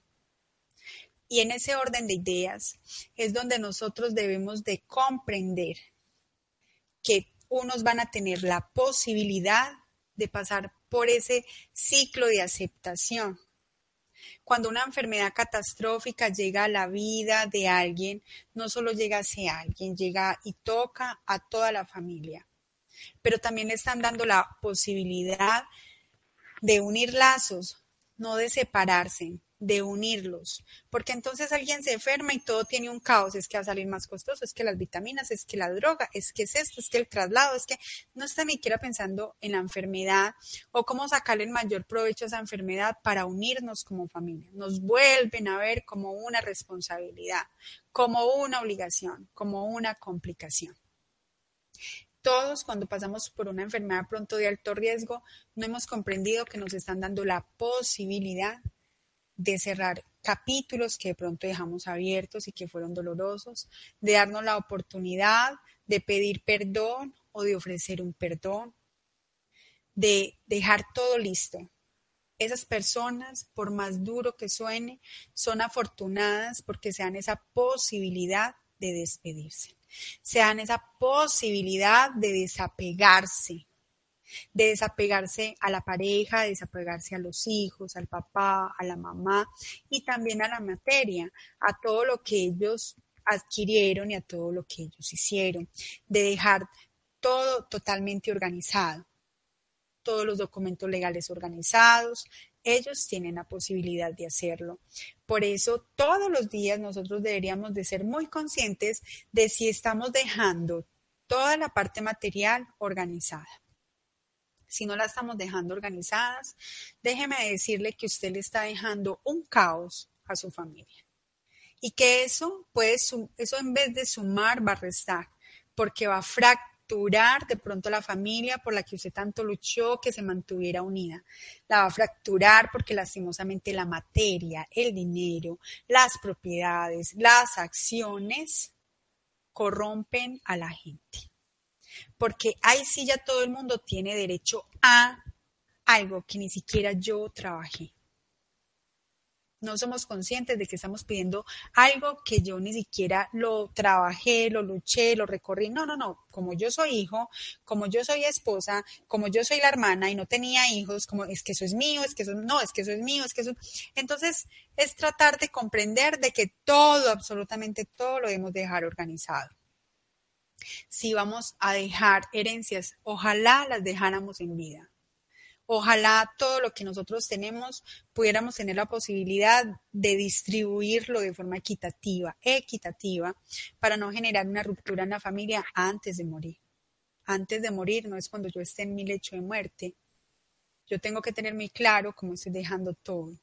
Y en ese orden de ideas es donde nosotros debemos de comprender que unos van a tener la posibilidad de pasar por ese ciclo de aceptación. Cuando una enfermedad catastrófica llega a la vida de alguien, no solo llega hacia alguien, llega y toca a toda la familia. Pero también están dando la posibilidad de unir lazos, no de separarse, de unirlos, porque entonces alguien se enferma y todo tiene un caos, es que va a salir más costoso, es que las vitaminas, es que la droga, es que es esto, es que el traslado, es que no está ni siquiera pensando en la enfermedad o cómo sacarle el mayor provecho a esa enfermedad para unirnos como familia. Nos vuelven a ver como una responsabilidad, como una obligación, como una complicación todos cuando pasamos por una enfermedad pronto de alto riesgo, no hemos comprendido que nos están dando la posibilidad de cerrar capítulos que de pronto dejamos abiertos y que fueron dolorosos, de darnos la oportunidad de pedir perdón o de ofrecer un perdón, de dejar todo listo. Esas personas, por más duro que suene, son afortunadas porque se dan esa posibilidad de despedirse, se dan esa posibilidad de desapegarse, de desapegarse a la pareja, de desapegarse a los hijos, al papá, a la mamá y también a la materia, a todo lo que ellos adquirieron y a todo lo que ellos hicieron, de dejar todo totalmente organizado, todos los documentos legales organizados, ellos tienen la posibilidad de hacerlo. Por eso todos los días nosotros deberíamos de ser muy conscientes de si estamos dejando toda la parte material organizada si no la estamos dejando organizadas, déjeme decirle que usted le está dejando un caos a su familia. Y que eso, puede, eso en vez de sumar va a restar, porque va a fracturar de pronto la familia por la que usted tanto luchó que se mantuviera unida. La va a fracturar porque lastimosamente la materia, el dinero, las propiedades, las acciones corrompen a la gente porque ahí sí ya todo el mundo tiene derecho a algo que ni siquiera yo trabajé. No somos conscientes de que estamos pidiendo algo que yo ni siquiera lo trabajé, lo luché, lo recorrí. No, no, no. Como yo soy hijo, como yo soy esposa, como yo soy la hermana y no tenía hijos, como es que eso es mío, es que eso no, es que eso es mío, es que eso. Entonces, es tratar de comprender de que todo, absolutamente todo lo debemos dejar organizado si vamos a dejar herencias, ojalá las dejáramos en vida. Ojalá todo lo que nosotros tenemos pudiéramos tener la posibilidad de distribuirlo de forma equitativa, equitativa, para no generar una ruptura en la familia antes de morir. Antes de morir no es cuando yo esté en mi lecho de muerte. Yo tengo que tener muy claro cómo estoy dejando todo.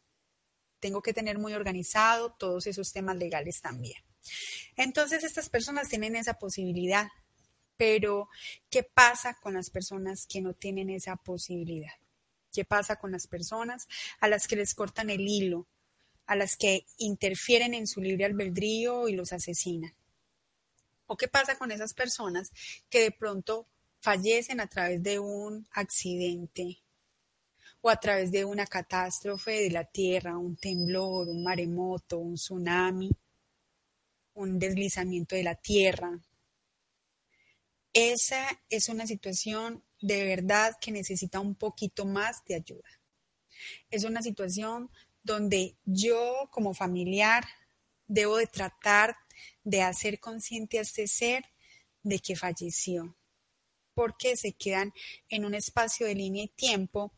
Tengo que tener muy organizado todos esos temas legales también. Entonces estas personas tienen esa posibilidad, pero ¿qué pasa con las personas que no tienen esa posibilidad? ¿Qué pasa con las personas a las que les cortan el hilo, a las que interfieren en su libre albedrío y los asesinan? ¿O qué pasa con esas personas que de pronto fallecen a través de un accidente o a través de una catástrofe de la tierra, un temblor, un maremoto, un tsunami? Un deslizamiento de la tierra. Esa es una situación de verdad que necesita un poquito más de ayuda. Es una situación donde yo como familiar debo de tratar de hacer consciente a este ser de que falleció, porque se quedan en un espacio de línea y tiempo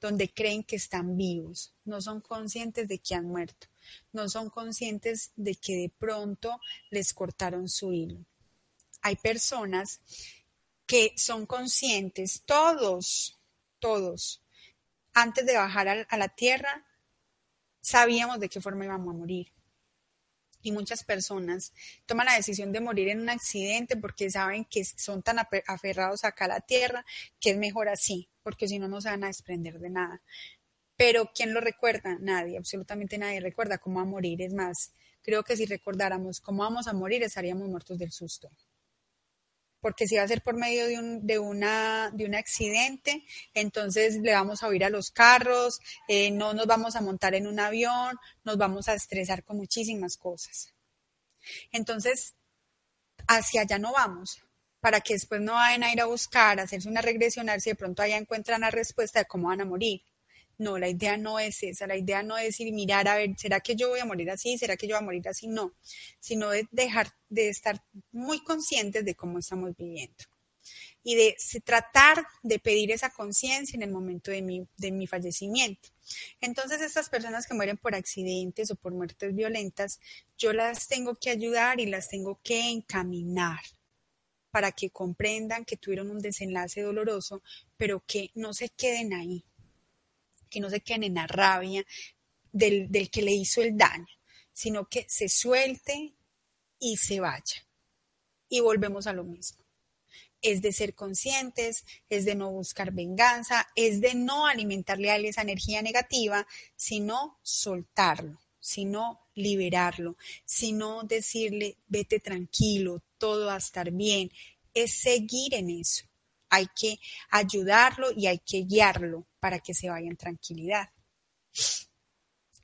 donde creen que están vivos, no son conscientes de que han muerto no son conscientes de que de pronto les cortaron su hilo. Hay personas que son conscientes, todos, todos, antes de bajar a, la tierra, sabíamos de qué forma íbamos a morir. Y muchas personas toman la decisión de morir en un accidente porque saben que son tan aferrados acá a la tierra que es mejor así, porque si no, no se van a desprender de nada. Pero ¿quién lo recuerda? Nadie, absolutamente nadie recuerda cómo va a morir. Es más, creo que si recordáramos cómo vamos a morir estaríamos muertos del susto. porque si va a ser por medio de un, de una, de un accidente, entonces le vamos a oír a los carros, eh, no nos vamos a montar en un avión, nos vamos a estresar con muchísimas cosas. Entonces, hacia allá no vamos, para que después no vayan a ir a buscar, hacerse una regresión, a ver si de pronto allá encuentran la respuesta de cómo van a morir. No, la idea no es esa, la idea no es ir mirar a ver, ¿será que yo voy a morir así? ¿Será que yo voy a morir así? No, sino de dejar de estar muy conscientes de cómo estamos viviendo y de tratar de pedir esa conciencia en el momento de mi, de mi fallecimiento. Entonces, estas personas que mueren por accidentes o por muertes violentas, yo las tengo que ayudar y las tengo que encaminar para que comprendan que tuvieron un desenlace doloroso, pero que no se queden ahí, que no se queden en la rabia del, del que le hizo el daño, sino que se suelte y se vaya. Y volvemos a lo mismo. Es de ser conscientes, es de no buscar venganza, es de no alimentarle a él esa energía negativa, sino soltarlo, sino liberarlo, sino decirle, vete tranquilo, todo va a estar bien. Es seguir en eso. Hay que ayudarlo y hay que guiarlo para que se vaya en tranquilidad.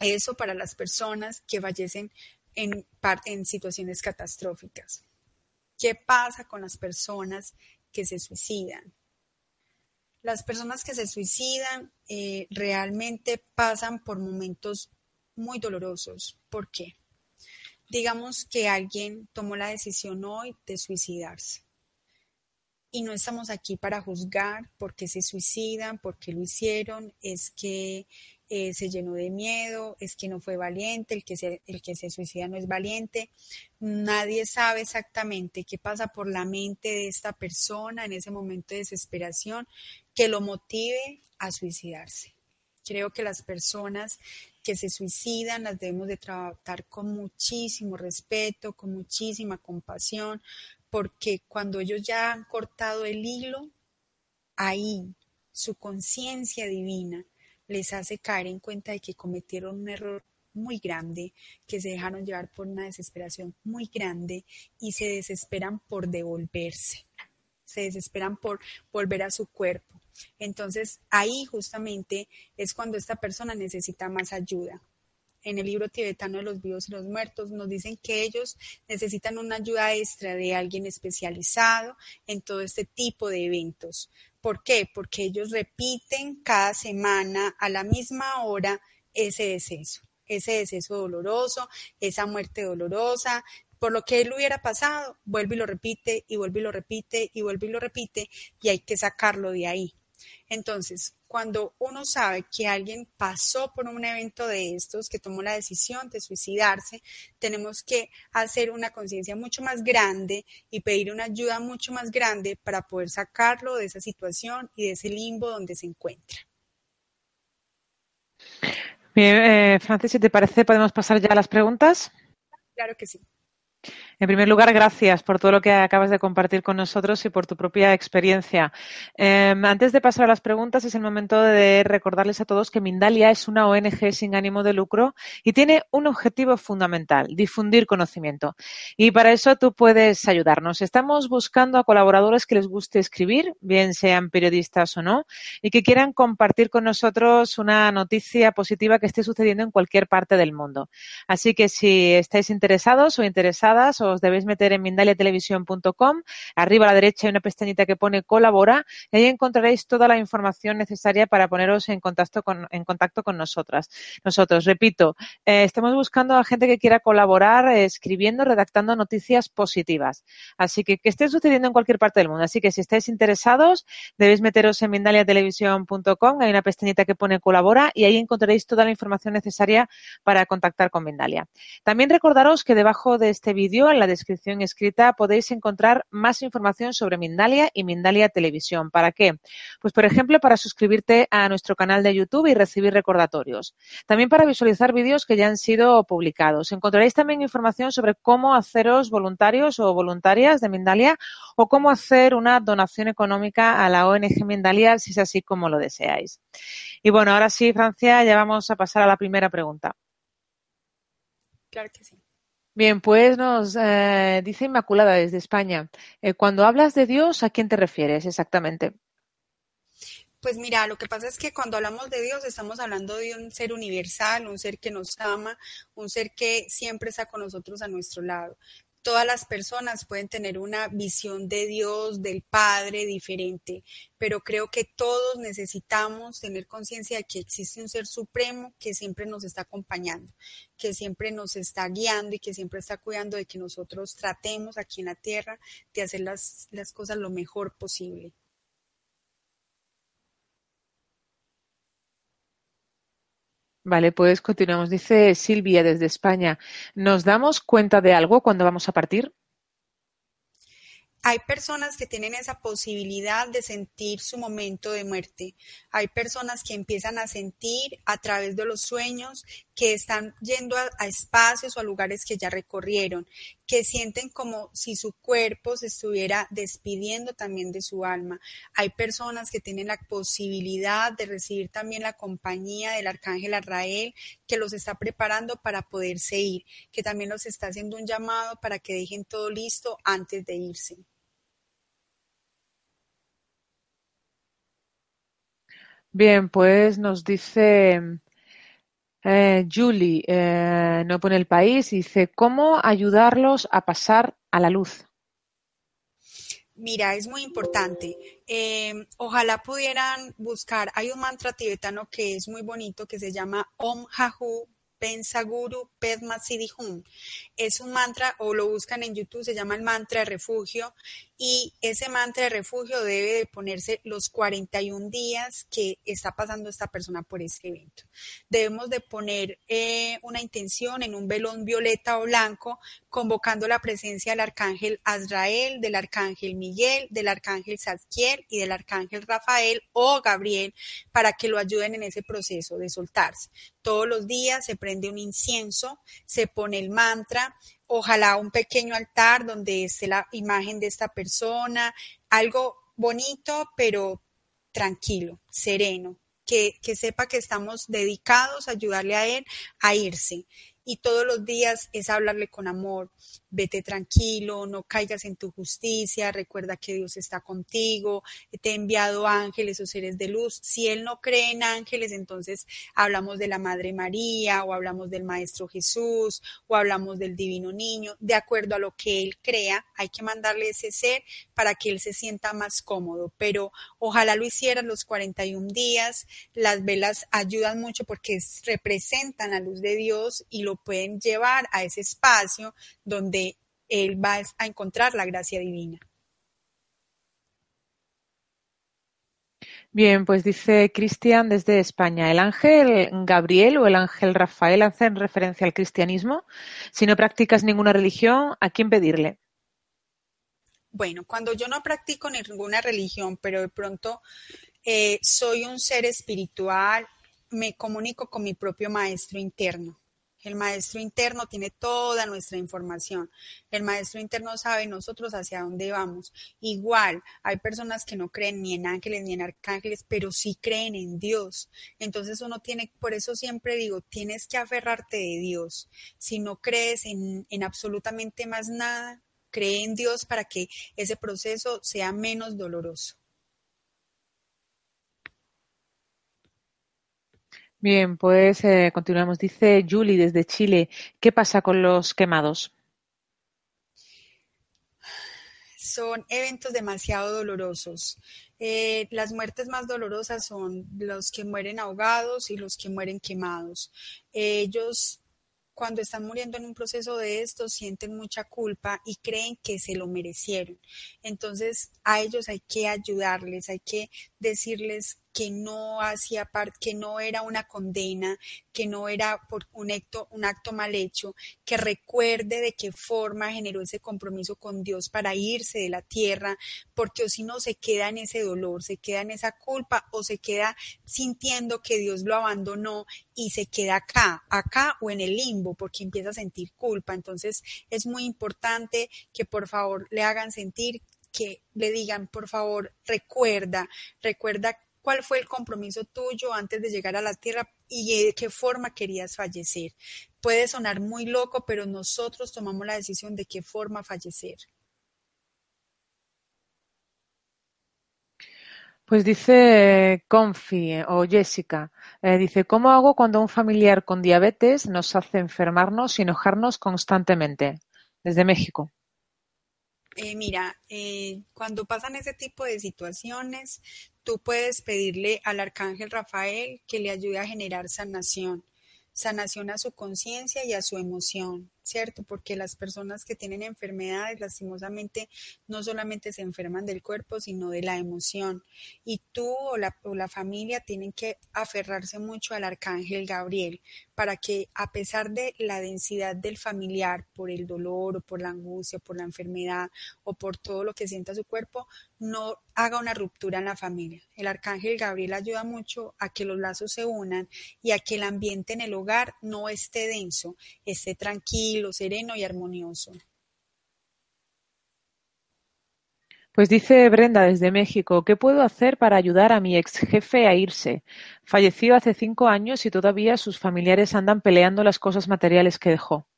Eso para las personas que fallecen en, situaciones catastróficas. ¿Qué pasa con las personas que se suicidan? Las personas que se suicidan eh, realmente pasan por momentos muy dolorosos. ¿Por qué? Digamos que alguien tomó la decisión hoy de suicidarse y no estamos aquí para juzgar por qué se suicidan, por qué lo hicieron, es que eh, se llenó de miedo, es que no fue valiente, el que, se, el que se suicida no es valiente. Nadie sabe exactamente qué pasa por la mente de esta persona en ese momento de desesperación que lo motive a suicidarse. Creo que las personas que se suicidan las debemos de tratar con muchísimo respeto, con muchísima compasión, porque cuando ellos ya han cortado el hilo, ahí su conciencia divina les hace caer en cuenta de que cometieron un error muy grande, que se dejaron llevar por una desesperación muy grande y se desesperan por devolverse, se desesperan por volver a su cuerpo. Entonces ahí justamente es cuando esta persona necesita más ayuda, en el libro tibetano de los vivos y los muertos, nos dicen que ellos necesitan una ayuda extra de alguien especializado en todo este tipo de eventos. ¿Por qué? Porque ellos repiten cada semana a la misma hora ese deceso, ese deceso doloroso, esa muerte dolorosa, por lo que él hubiera pasado, vuelve y lo repite y vuelve y lo repite y vuelve y lo repite y hay que sacarlo de ahí. Entonces, cuando uno sabe que alguien pasó por un evento de estos, que tomó la decisión de suicidarse, tenemos que hacer una conciencia mucho más grande y pedir una ayuda mucho más grande para poder sacarlo de esa situación y de ese limbo donde se encuentra.
Bien, eh, Francis, si te parece, podemos pasar ya a las preguntas.
Claro que sí.
En primer lugar, gracias por todo lo que acabas de compartir con nosotros y por tu propia experiencia. Eh, antes de pasar a las preguntas, es el momento de recordarles a todos que Mindalia es una ONG sin ánimo de lucro y tiene un objetivo fundamental, difundir conocimiento. Y para eso tú puedes ayudarnos. Estamos buscando a colaboradores que les guste escribir, bien sean periodistas o no, y que quieran compartir con nosotros una noticia positiva que esté sucediendo en cualquier parte del mundo. Así que si estáis interesados o interesadas, os debéis meter en mindaliatelevisión.com. Arriba a la derecha hay una pestañita que pone colabora y ahí encontraréis toda la información necesaria para poneros en contacto con, en contacto con nosotras. Nosotros, repito, eh, estamos buscando a gente que quiera colaborar eh, escribiendo, redactando noticias positivas. Así que que esté sucediendo en cualquier parte del mundo. Así que si estáis interesados, debéis meteros en mindaliatelevisión.com. Hay una pestañita que pone colabora y ahí encontraréis toda la información necesaria para contactar con Mindalia. También recordaros que debajo de este vídeo en la descripción escrita podéis encontrar más información sobre Mindalia y Mindalia Televisión. ¿Para qué? Pues, por ejemplo, para suscribirte a nuestro canal de YouTube y recibir recordatorios. También para visualizar vídeos que ya han sido publicados. Encontraréis también información sobre cómo haceros voluntarios o voluntarias de Mindalia o cómo hacer una donación económica a la ONG Mindalia si es así como lo deseáis. Y bueno, ahora sí, Francia, ya vamos a pasar a la primera pregunta.
Claro que sí.
Bien, pues nos eh, dice Inmaculada desde España. Eh, cuando hablas de Dios, ¿a quién te refieres exactamente?
Pues mira, lo que pasa es que cuando hablamos de Dios estamos hablando de un ser universal, un ser que nos ama, un ser que siempre está con nosotros a nuestro lado. Todas las personas pueden tener una visión de Dios, del Padre diferente, pero creo que todos necesitamos tener conciencia de que existe un ser supremo que siempre nos está acompañando, que siempre nos está guiando y que siempre está cuidando de que nosotros tratemos aquí en la tierra de hacer las, las cosas lo mejor posible.
Vale, pues continuamos. Dice Silvia desde España. ¿Nos damos cuenta de algo cuando vamos a partir?
Hay personas que tienen esa posibilidad de sentir su momento de muerte. Hay personas que empiezan a sentir a través de los sueños que están yendo a, a, espacios o a lugares que ya recorrieron, que sienten como si su cuerpo se estuviera despidiendo también de su alma. Hay personas que tienen la posibilidad de recibir también la compañía del arcángel Arrael, que los está preparando para poderse ir, que también los está haciendo un llamado para que dejen todo listo antes de irse.
Bien, pues nos dice eh, Julie, eh, no pone el país, dice, ¿cómo ayudarlos a pasar a la luz?
Mira, es muy importante. Eh, ojalá pudieran buscar, hay un mantra tibetano que es muy bonito que se llama Om Hahu Pensaguru Pedma Siddhihum. Es un mantra, o lo buscan en YouTube, se llama el mantra de refugio, y ese mantra de refugio debe de ponerse los 41 días que está pasando esta persona por este evento. Debemos de poner eh, una intención en un velón violeta o blanco, convocando la presencia del arcángel Azrael, del arcángel Miguel, del arcángel Zadkiel y del arcángel Rafael o Gabriel para que lo ayuden en ese proceso de soltarse. Todos los días se prende un incienso, se pone el mantra, ojalá un pequeño altar donde esté la imagen de esta persona, algo bonito, pero tranquilo, sereno, que, que, sepa que estamos dedicados a ayudarle a él a irse. Y todos los días es hablarle con amor, vete tranquilo, no caigas en tu justicia, recuerda que Dios está contigo, te he enviado ángeles o seres de luz. Si Él no cree en ángeles, entonces hablamos de la Madre María o hablamos del Maestro Jesús o hablamos del Divino Niño, de acuerdo a lo que Él crea, hay que mandarle ese ser para que Él se sienta más cómodo, pero ojalá lo hicieran los 41 días, las velas ayudan mucho porque representan la luz de Dios y lo pueden llevar a ese espacio donde él va a encontrar la gracia divina.
Bien, pues dice Cristian desde España, ¿el ángel Gabriel o el ángel Rafael hacen referencia al cristianismo? Si no practicas ninguna religión, ¿a quién pedirle?
Bueno, cuando yo no practico ninguna religión, pero de pronto eh, soy un ser espiritual, me comunico con mi propio maestro interno. El maestro interno tiene toda nuestra información. El maestro interno sabe nosotros hacia dónde vamos. Igual, hay personas que no creen ni en ángeles ni en arcángeles, pero sí creen en Dios. Entonces uno tiene, por eso siempre digo, tienes que aferrarte de Dios. Si no crees en, en absolutamente más nada, cree en Dios para que ese proceso sea menos doloroso.
Bien, pues eh, continuamos. Dice Julie desde Chile, ¿qué pasa con los quemados?
Son eventos demasiado dolorosos. Eh, las muertes más dolorosas son los que mueren ahogados y los que mueren quemados. Ellos cuando están muriendo en un proceso de esto sienten mucha culpa y creen que se lo merecieron. Entonces a ellos hay que ayudarles, hay que decirles que no hacía parte, que no era una condena, que no era por un acto, un acto mal hecho, que recuerde de qué forma generó ese compromiso con Dios para irse de la tierra, porque o si no se queda en ese dolor, se queda en esa culpa o se queda sintiendo que Dios lo abandonó y se queda acá, acá o en el limbo, porque empieza a sentir culpa. Entonces es muy importante que por favor le hagan sentir que le digan, por favor, recuerda, recuerda cuál fue el compromiso tuyo antes de llegar a la tierra y de qué forma querías fallecer. puede sonar muy loco, pero nosotros tomamos la decisión de qué forma fallecer.
Pues dice Confi o Jessica, eh, dice, ¿cómo hago cuando un familiar con diabetes nos hace enfermarnos y enojarnos constantemente? Desde México.
Eh, mira, eh, cuando pasan ese tipo de situaciones, tú puedes pedirle al arcángel Rafael que le ayude a generar sanación, sanación a su conciencia y a su emoción. ¿Cierto? Porque las personas que tienen enfermedades, lastimosamente, no solamente se enferman del cuerpo, sino de la emoción. Y tú o la, o la familia tienen que aferrarse mucho al arcángel Gabriel para que a pesar de la densidad del familiar por el dolor o por la angustia, por la enfermedad o por todo lo que sienta su cuerpo, no haga una ruptura en la familia. El arcángel Gabriel ayuda mucho a que los lazos se unan y a que el ambiente en el hogar no esté denso, esté tranquilo sereno y armonioso.
Pues dice Brenda desde México, ¿qué puedo hacer para ayudar a mi ex jefe a irse? Falleció hace cinco años y todavía sus familiares andan peleando las cosas materiales que dejó.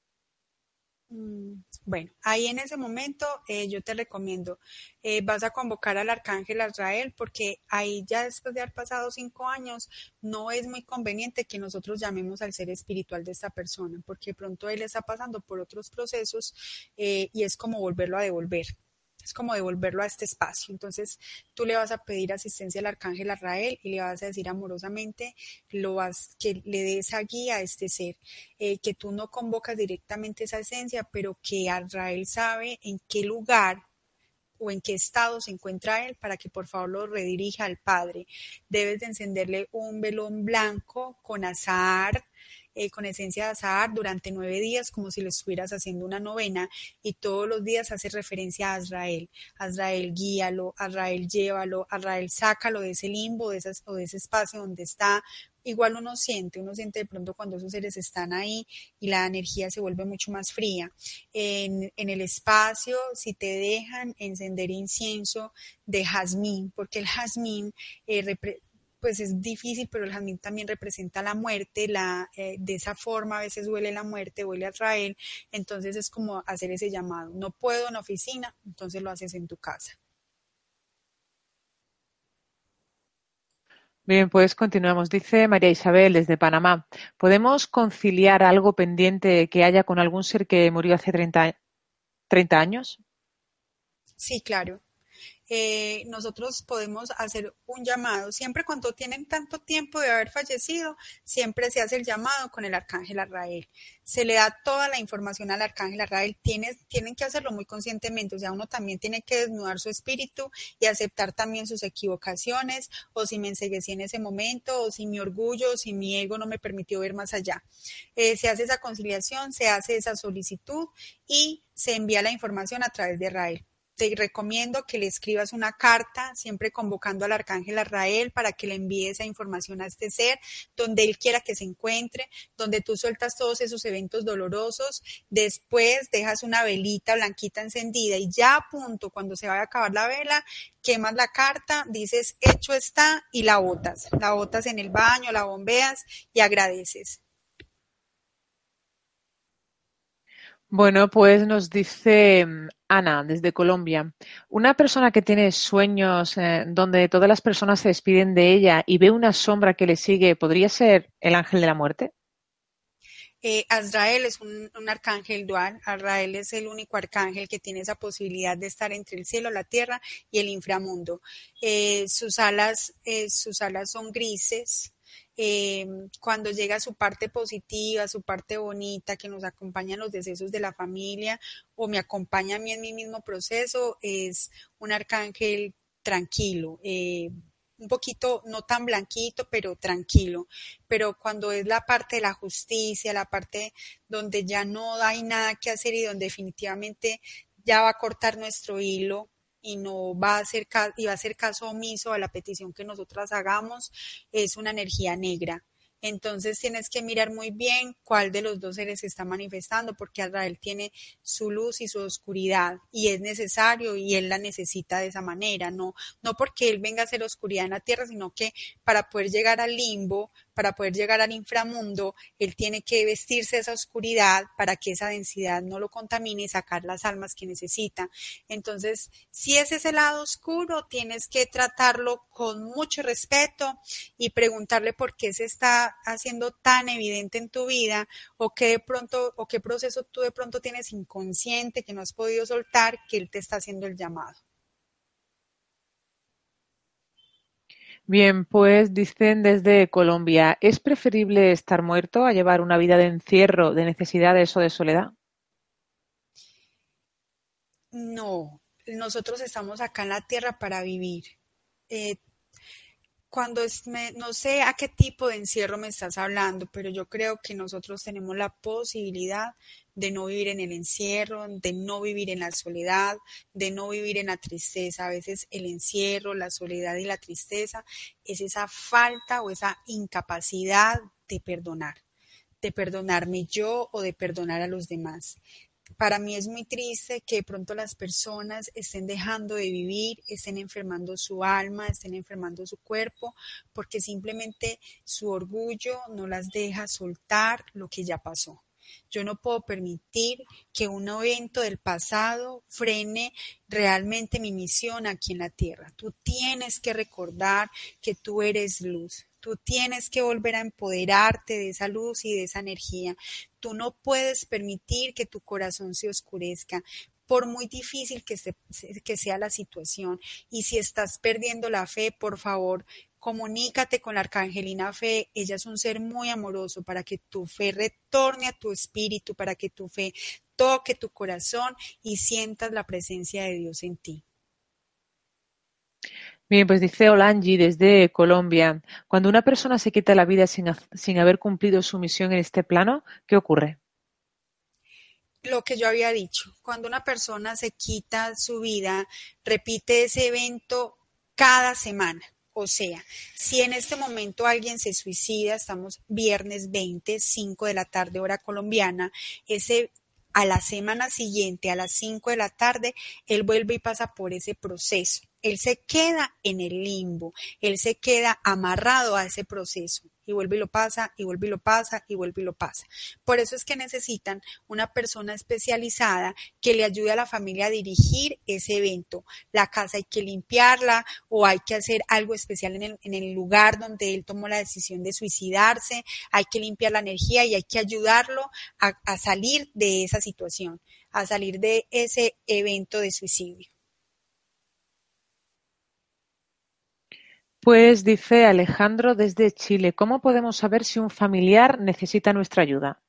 Mm, bueno, ahí en ese momento eh, yo te recomiendo, eh, vas a convocar al arcángel Azrael porque ahí ya después de haber pasado cinco años, no es muy conveniente que nosotros llamemos al ser espiritual de esta persona, porque pronto él está pasando por otros procesos eh, y es como volverlo a devolver es como devolverlo a este espacio. Entonces tú le vas a pedir asistencia al arcángel Arrael y le vas a decir amorosamente lo vas, que le dé esa guía a este ser, eh, que tú no convocas directamente esa esencia, pero que Arrael sabe en qué lugar o en qué estado se encuentra él para que por favor lo redirija al Padre. Debes de encenderle un velón blanco con azar eh, con esencia de azahar durante nueve días como si lo estuvieras haciendo una novena y todos los días hace referencia a Azrael. Azrael guíalo, Azrael llévalo, Azrael sácalo de ese limbo de esas, o de ese espacio donde está. Igual uno siente, uno siente de pronto cuando esos seres están ahí y la energía se vuelve mucho más fría. En, en el espacio, si te dejan encender incienso de jazmín, porque el jazmín eh, pues es difícil, pero el jazmín también representa la muerte, la, eh, de esa forma a veces huele la muerte, huele a Israel, entonces es como hacer ese llamado. No puedo en oficina, entonces lo haces en tu casa.
Bien, pues continuamos. Dice María Isabel desde Panamá. ¿Podemos conciliar algo pendiente que haya con algún ser que murió hace 30, 30 años?
Sí, claro. Eh, nosotros podemos hacer un llamado. Siempre cuando tienen tanto tiempo de haber fallecido, siempre se hace el llamado con el arcángel Arrael. Se le da toda la información al arcángel Arrael. Tienen, tienen que hacerlo muy conscientemente, o sea, uno también tiene que desnudar su espíritu y aceptar también sus equivocaciones, o si me enseguecí en ese momento, o si mi orgullo, o si mi ego no me permitió ver más allá. Eh, se hace esa conciliación, se hace esa solicitud y se envía la información a través de Arrael te recomiendo que le escribas una carta, siempre convocando al arcángel Arrael para que le envíe esa información a este ser, donde él quiera que se encuentre, donde tú sueltas todos esos eventos dolorosos, después dejas una velita blanquita encendida y ya a punto, cuando se vaya a acabar la vela, quemas la carta, dices hecho está y la botas, la botas en el baño, la bombeas y agradeces.
Bueno, pues nos dice mm, Ana desde Colombia, una persona que tiene sueños eh, donde todas las personas se despiden de ella y ve una sombra que le sigue, ¿podría ser el ángel de la muerte?
Eh, Azrael es un, arcángel dual. Azrael es el único arcángel que tiene esa posibilidad de estar entre el cielo, la tierra y el inframundo. Eh, sus alas, sus alas son grises, eh, cuando llega su parte positiva, su parte bonita, que nos acompaña en los decesos de la familia o me acompaña a mí en mi mismo proceso, es un arcángel tranquilo. Eh, un poquito, no tan blanquito, pero tranquilo. Pero cuando es la parte de la justicia, la parte donde ya no hay nada que hacer y donde definitivamente ya va a cortar nuestro hilo, y no va a hacer y va a hacer caso omiso a la petición que nosotras hagamos, es una energía negra. Entonces tienes que mirar muy bien cuál de los dos seres se está manifestando, porque Azrael tiene su luz y su oscuridad, y es necesario y él la necesita de esa manera, no, no porque él venga a hacer oscuridad en la tierra, sino que para poder llegar al limbo, para poder llegar al inframundo, él tiene que vestirse de esa oscuridad para que esa densidad no lo contamine y sacar las almas que necesita. Entonces, si ese es el lado oscuro, tienes que tratarlo con mucho respeto y preguntarle por qué se está haciendo tan evidente en tu vida o qué de pronto o qué proceso tú de pronto tienes inconsciente que no has podido soltar que él te está haciendo el llamado.
Bien, pues dicen desde Colombia, ¿es preferible estar muerto a llevar una vida de encierro, de necesidades o de soledad?
No, nosotros estamos acá en la tierra para vivir. Eh, cuando es, me, no sé a qué tipo de encierro me estás hablando, pero yo creo que nosotros tenemos la posibilidad de no vivir en el encierro, de no vivir en la soledad, de no vivir en la tristeza. A veces el encierro, la soledad y la tristeza es esa falta o esa incapacidad de perdonar, de perdonarme yo o de perdonar a los demás para mí es muy triste que de pronto las personas estén dejando de vivir, estén enfermando su alma, estén enfermando su cuerpo, porque simplemente su orgullo no las deja soltar lo que ya pasó. Yo no puedo permitir que un evento del pasado frene realmente mi misión aquí en la tierra. Tú tienes que recordar que tú eres luz. Tú tienes que volver a empoderarte de esa luz y de esa energía. Tú no puedes permitir que tu corazón se oscurezca por muy difícil que, sea la situación. Y si estás perdiendo la fe, por favor, comunícate con la Arcangelina Fe. Ella es un ser muy amoroso para que tu fe retorne a tu espíritu, para que tu fe toque tu corazón y sientas la presencia de Dios en ti.
Bien, pues dice Olangi desde Colombia, cuando una persona se quita la vida sin, sin haber cumplido su misión en este plano, ¿qué ocurre?
Lo que yo había dicho, cuando una persona se quita su vida, repite ese evento cada semana. O sea, si en este momento alguien se suicida, estamos viernes 20, 5 de la tarde hora colombiana, ese a la semana siguiente, a las 5 de la tarde, él vuelve y pasa por ese proceso. Él se queda en el limbo, él se queda amarrado a ese proceso y vuelve y lo pasa, y vuelve y lo pasa, y vuelve y lo pasa. Por eso es que necesitan una persona especializada que le ayude a la familia a dirigir ese evento. La casa hay que limpiarla o hay que hacer algo especial en el, lugar donde él tomó la decisión de suicidarse, hay que limpiar la energía y hay que ayudarlo a salir de esa situación, a salir de ese evento de suicidio.
Pues dice Alejandro desde Chile, ¿cómo podemos saber si un familiar necesita nuestra ayuda?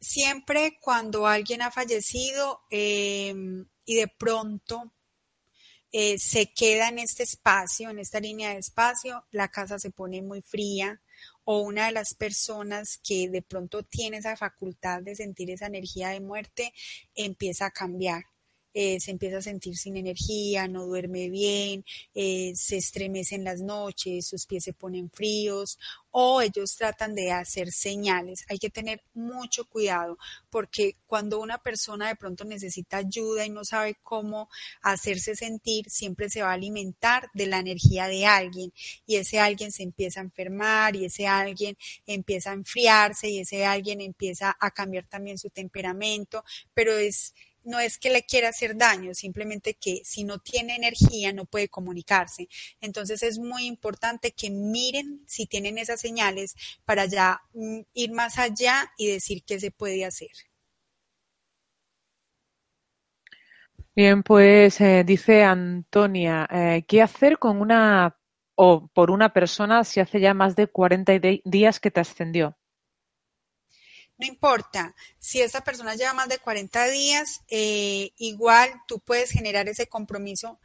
Siempre cuando alguien ha fallecido em, y de pronto eh, se queda en este espacio, en esta línea de espacio, la casa se pone muy fría o una de las personas que de pronto tiene esa facultad de sentir esa energía de muerte empieza a cambiar. Eh, se empieza a sentir sin energía, no duerme bien, eh, se estremece en las noches, sus pies se ponen fríos o ellos tratan de hacer señales. Hay que tener mucho cuidado porque cuando una persona de pronto necesita ayuda y no sabe cómo hacerse sentir, siempre se va a alimentar de la energía de alguien y ese alguien se empieza a enfermar y ese alguien empieza a enfriarse y ese alguien empieza a cambiar también su temperamento, pero es no es que le quiera hacer daño, simplemente que si no tiene energía no puede comunicarse. Entonces es muy importante que miren si tienen esas señales para ya mm, ir más allá y decir qué se puede hacer.
Bien, pues eh, dice Antonia, eh, ¿qué hacer con una o por una persona si hace ya más de 40 días que te ascendió?
No importa, si esa persona lleva más de 40 días, eh, igual tú puedes generar ese compromiso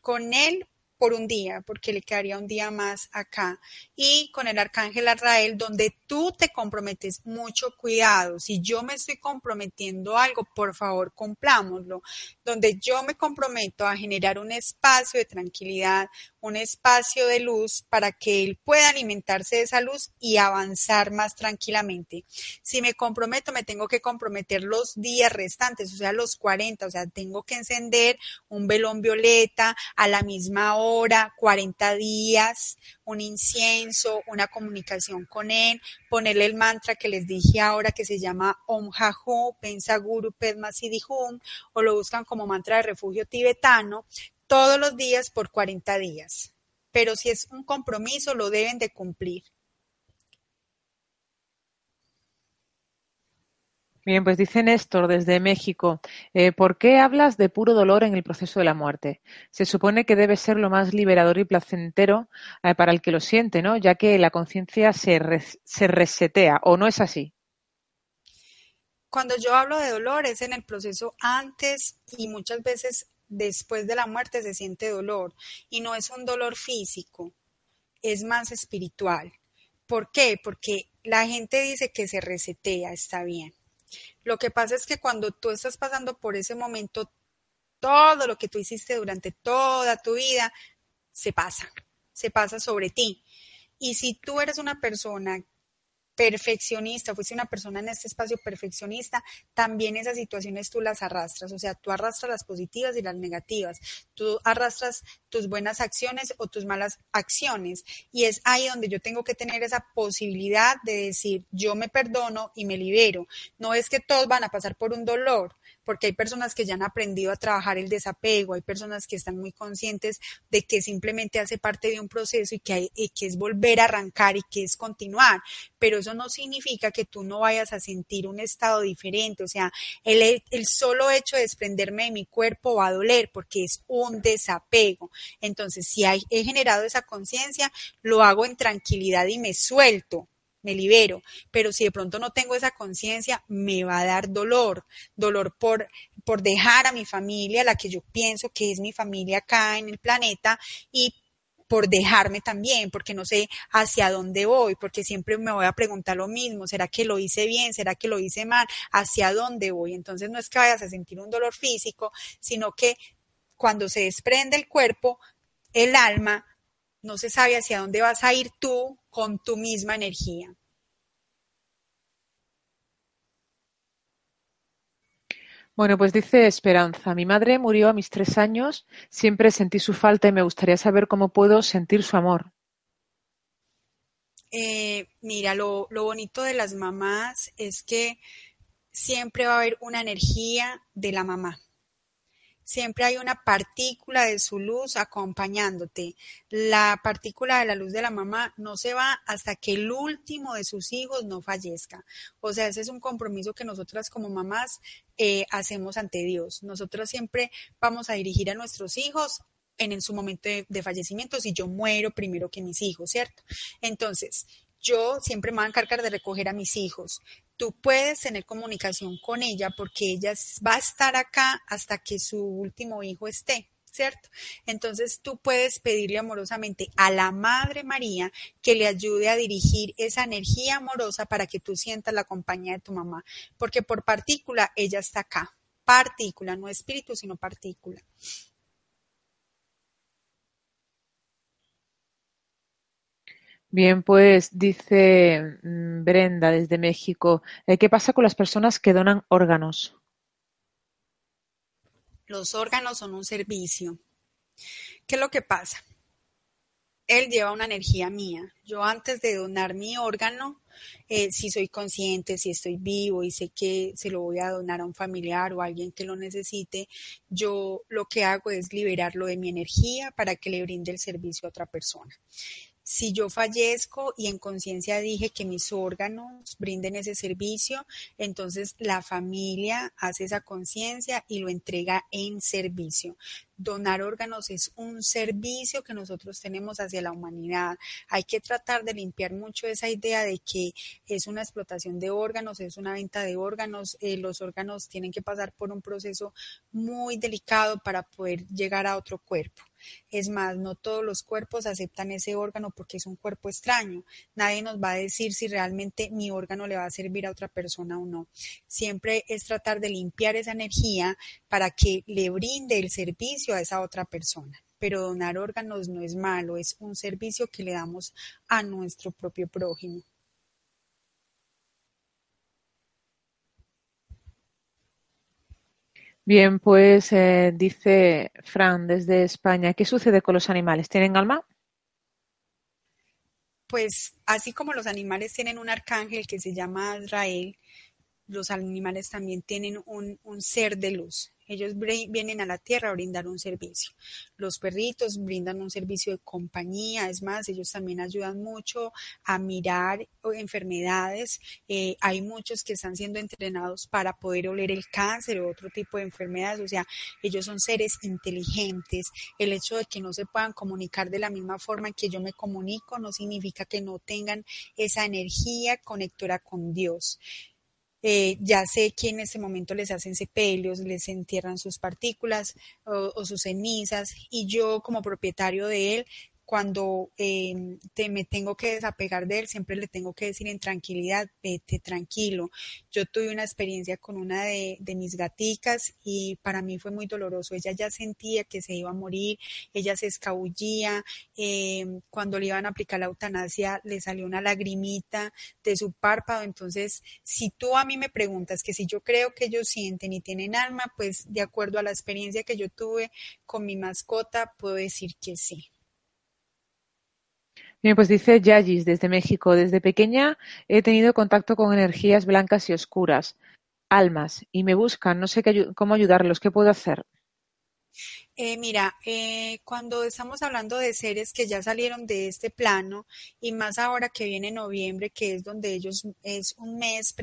con él por un día, porque le quedaría un día más acá. Y con el arcángel Arrael, donde tú te comprometes, mucho cuidado. Si yo me estoy comprometiendo algo, por favor, cumplámoslo. Donde yo me comprometo a generar un espacio de tranquilidad, un espacio de luz para que él pueda alimentarse de esa luz y avanzar más tranquilamente. Si me comprometo, me tengo que comprometer los días restantes, o sea, los 40, o sea, tengo que encender un velón violeta a la misma hora hora, 40 días, un incienso, una comunicación con él, ponerle el mantra que les dije ahora que se llama Om Hahu, Pensa Guru Padma Siddhi Hum, o lo buscan como mantra de refugio tibetano, todos los días por 40 días. Pero si es un compromiso, lo deben de cumplir.
Bien, pues dice Néstor desde México, eh, ¿por qué hablas de puro dolor en el proceso de la muerte? Se supone que debe ser lo más liberador y placentero eh, para el que lo siente, ¿no? Ya que la conciencia se, se resetea, ¿o no es así?
Cuando yo hablo de dolor es en el proceso antes y muchas veces después de la muerte se siente dolor y no es un dolor físico, es más espiritual. ¿Por qué? Porque la gente dice que se resetea, está bien lo que pasa es que cuando tú estás pasando por ese momento, todo lo que tú hiciste durante toda tu vida se pasa, se pasa sobre ti. Y si tú eres una persona perfeccionista, fuiste una persona en este espacio perfeccionista, también esas situaciones tú las arrastras, o sea, tú arrastras las positivas y las negativas, tú arrastras tus buenas acciones o tus malas acciones y es ahí donde yo tengo que tener esa posibilidad de decir, yo me perdono y me libero. No es que todos van a pasar por un dolor, porque hay personas que ya han aprendido a trabajar el desapego, hay personas que están muy conscientes de que simplemente hace parte de un proceso y que, hay, que es volver a arrancar y que es continuar, pero eso no significa que tú no vayas a sentir un estado diferente, o sea, el, el solo hecho de desprenderme de mi cuerpo va a doler porque es un desapego. Entonces, si hay, he generado esa conciencia, lo hago en tranquilidad y me suelto me libero, pero si de pronto no tengo esa conciencia, me va a dar dolor, dolor por, por dejar a mi familia, la que yo pienso que es mi familia acá en el planeta, y por dejarme también, porque no sé hacia dónde voy, porque siempre me voy a preguntar lo mismo, ¿será que lo hice bien? ¿Será que lo hice mal? ¿Hacia dónde voy? Entonces no es que vayas a sentir un dolor físico, sino que cuando se desprende el cuerpo, el alma no se sabe hacia dónde vas a ir tú con tu misma energía.
Bueno, pues dice Esperanza, mi madre murió a mis tres años, siempre sentí su falta y me gustaría saber cómo puedo sentir su amor.
Eh, mira, lo, lo bonito de las mamás es que siempre va a haber una energía de la mamá siempre hay una partícula de su luz acompañándote. La partícula de la luz de la mamá no se va hasta que el último de sus hijos no fallezca. O sea, ese es un compromiso que nosotras como mamás eh, hacemos ante Dios. Nosotros siempre vamos a dirigir a nuestros hijos en, su momento de fallecimiento si yo muero primero que mis hijos, ¿cierto? Entonces, yo siempre me voy a encargar de recoger a mis hijos. Tú puedes tener comunicación con ella porque ella va a estar acá hasta que su último hijo esté. ¿cierto? Entonces tú puedes pedirle amorosamente a la Madre María que le ayude a dirigir esa energía amorosa para que tú sientas la compañía de tu mamá, porque por partícula ella está acá, partícula, no espíritu, sino partícula.
Bien, pues dice mm, Brenda desde México, eh, ¿qué pasa con las personas que donan órganos?
Los órganos son un servicio. ¿Qué es lo que pasa? Él lleva una energía mía. Yo antes de donar mi órgano, eh, si soy consciente, si estoy vivo y sé que se lo voy a donar a un familiar o a alguien que lo necesite, yo lo que hago es liberarlo de mi energía para que le brinde el servicio a otra persona si yo fallezco y en conciencia dije que mis órganos brinden ese servicio, entonces la familia hace esa conciencia y lo entrega en servicio donar órganos es un servicio que nosotros tenemos hacia la humanidad. Hay que tratar de limpiar mucho esa idea de que es una explotación de órganos, es una venta de órganos. Eh, los órganos tienen que pasar por un proceso muy delicado para poder llegar a otro cuerpo. Es más, no todos los cuerpos aceptan ese órgano porque es un cuerpo extraño. Nadie nos va a decir si realmente mi órgano le va a servir a otra persona o no. Siempre es tratar de limpiar esa energía para que le brinde el servicio a esa otra persona. Pero donar órganos no es malo, es un servicio que le damos a nuestro propio prójimo.
Bien, pues eh, dice Fran desde España, ¿qué sucede con los animales? ¿Tienen alma?
Pues así como los animales tienen un arcángel que se llama Azrael, los animales también tienen un, un ser de luz. Ellos vienen a la tierra a brindar un servicio. Los perritos brindan un servicio de compañía, es más, ellos también ayudan mucho a mirar enfermedades. Eh, hay muchos que están siendo entrenados para poder oler el cáncer o otro tipo de enfermedades. O sea, ellos son seres inteligentes. El hecho de que no se puedan comunicar de la misma forma en que yo me comunico no significa que no tengan esa energía conectora con Dios. Eh, ya sé que en este momento les hacen sepelios, les entierran sus partículas o, o sus cenizas y yo como propietario de él cuando eh, te, me tengo que desapegar de él, siempre le tengo que decir en tranquilidad, vete tranquilo. Yo tuve una experiencia con una de, de, mis gaticas y para mí fue muy doloroso. Ella ya sentía que se iba a morir, ella se escabullía. Eh, cuando le iban a aplicar la eutanasia, le salió una lagrimita de su párpado. Entonces, si tú a mí me preguntas que si yo creo que ellos sienten y tienen alma, pues de acuerdo a la experiencia que yo tuve con mi mascota, puedo decir que sí.
Bien, pues dice Yayis desde México. Desde pequeña he tenido contacto con energías blancas y oscuras, almas, y me buscan. No sé qué, cómo ayudarlos. ¿Qué puedo hacer?
Eh, mira, eh, cuando estamos hablando de seres que ya salieron de este plano y más ahora que viene noviembre, que es donde ellos es un mes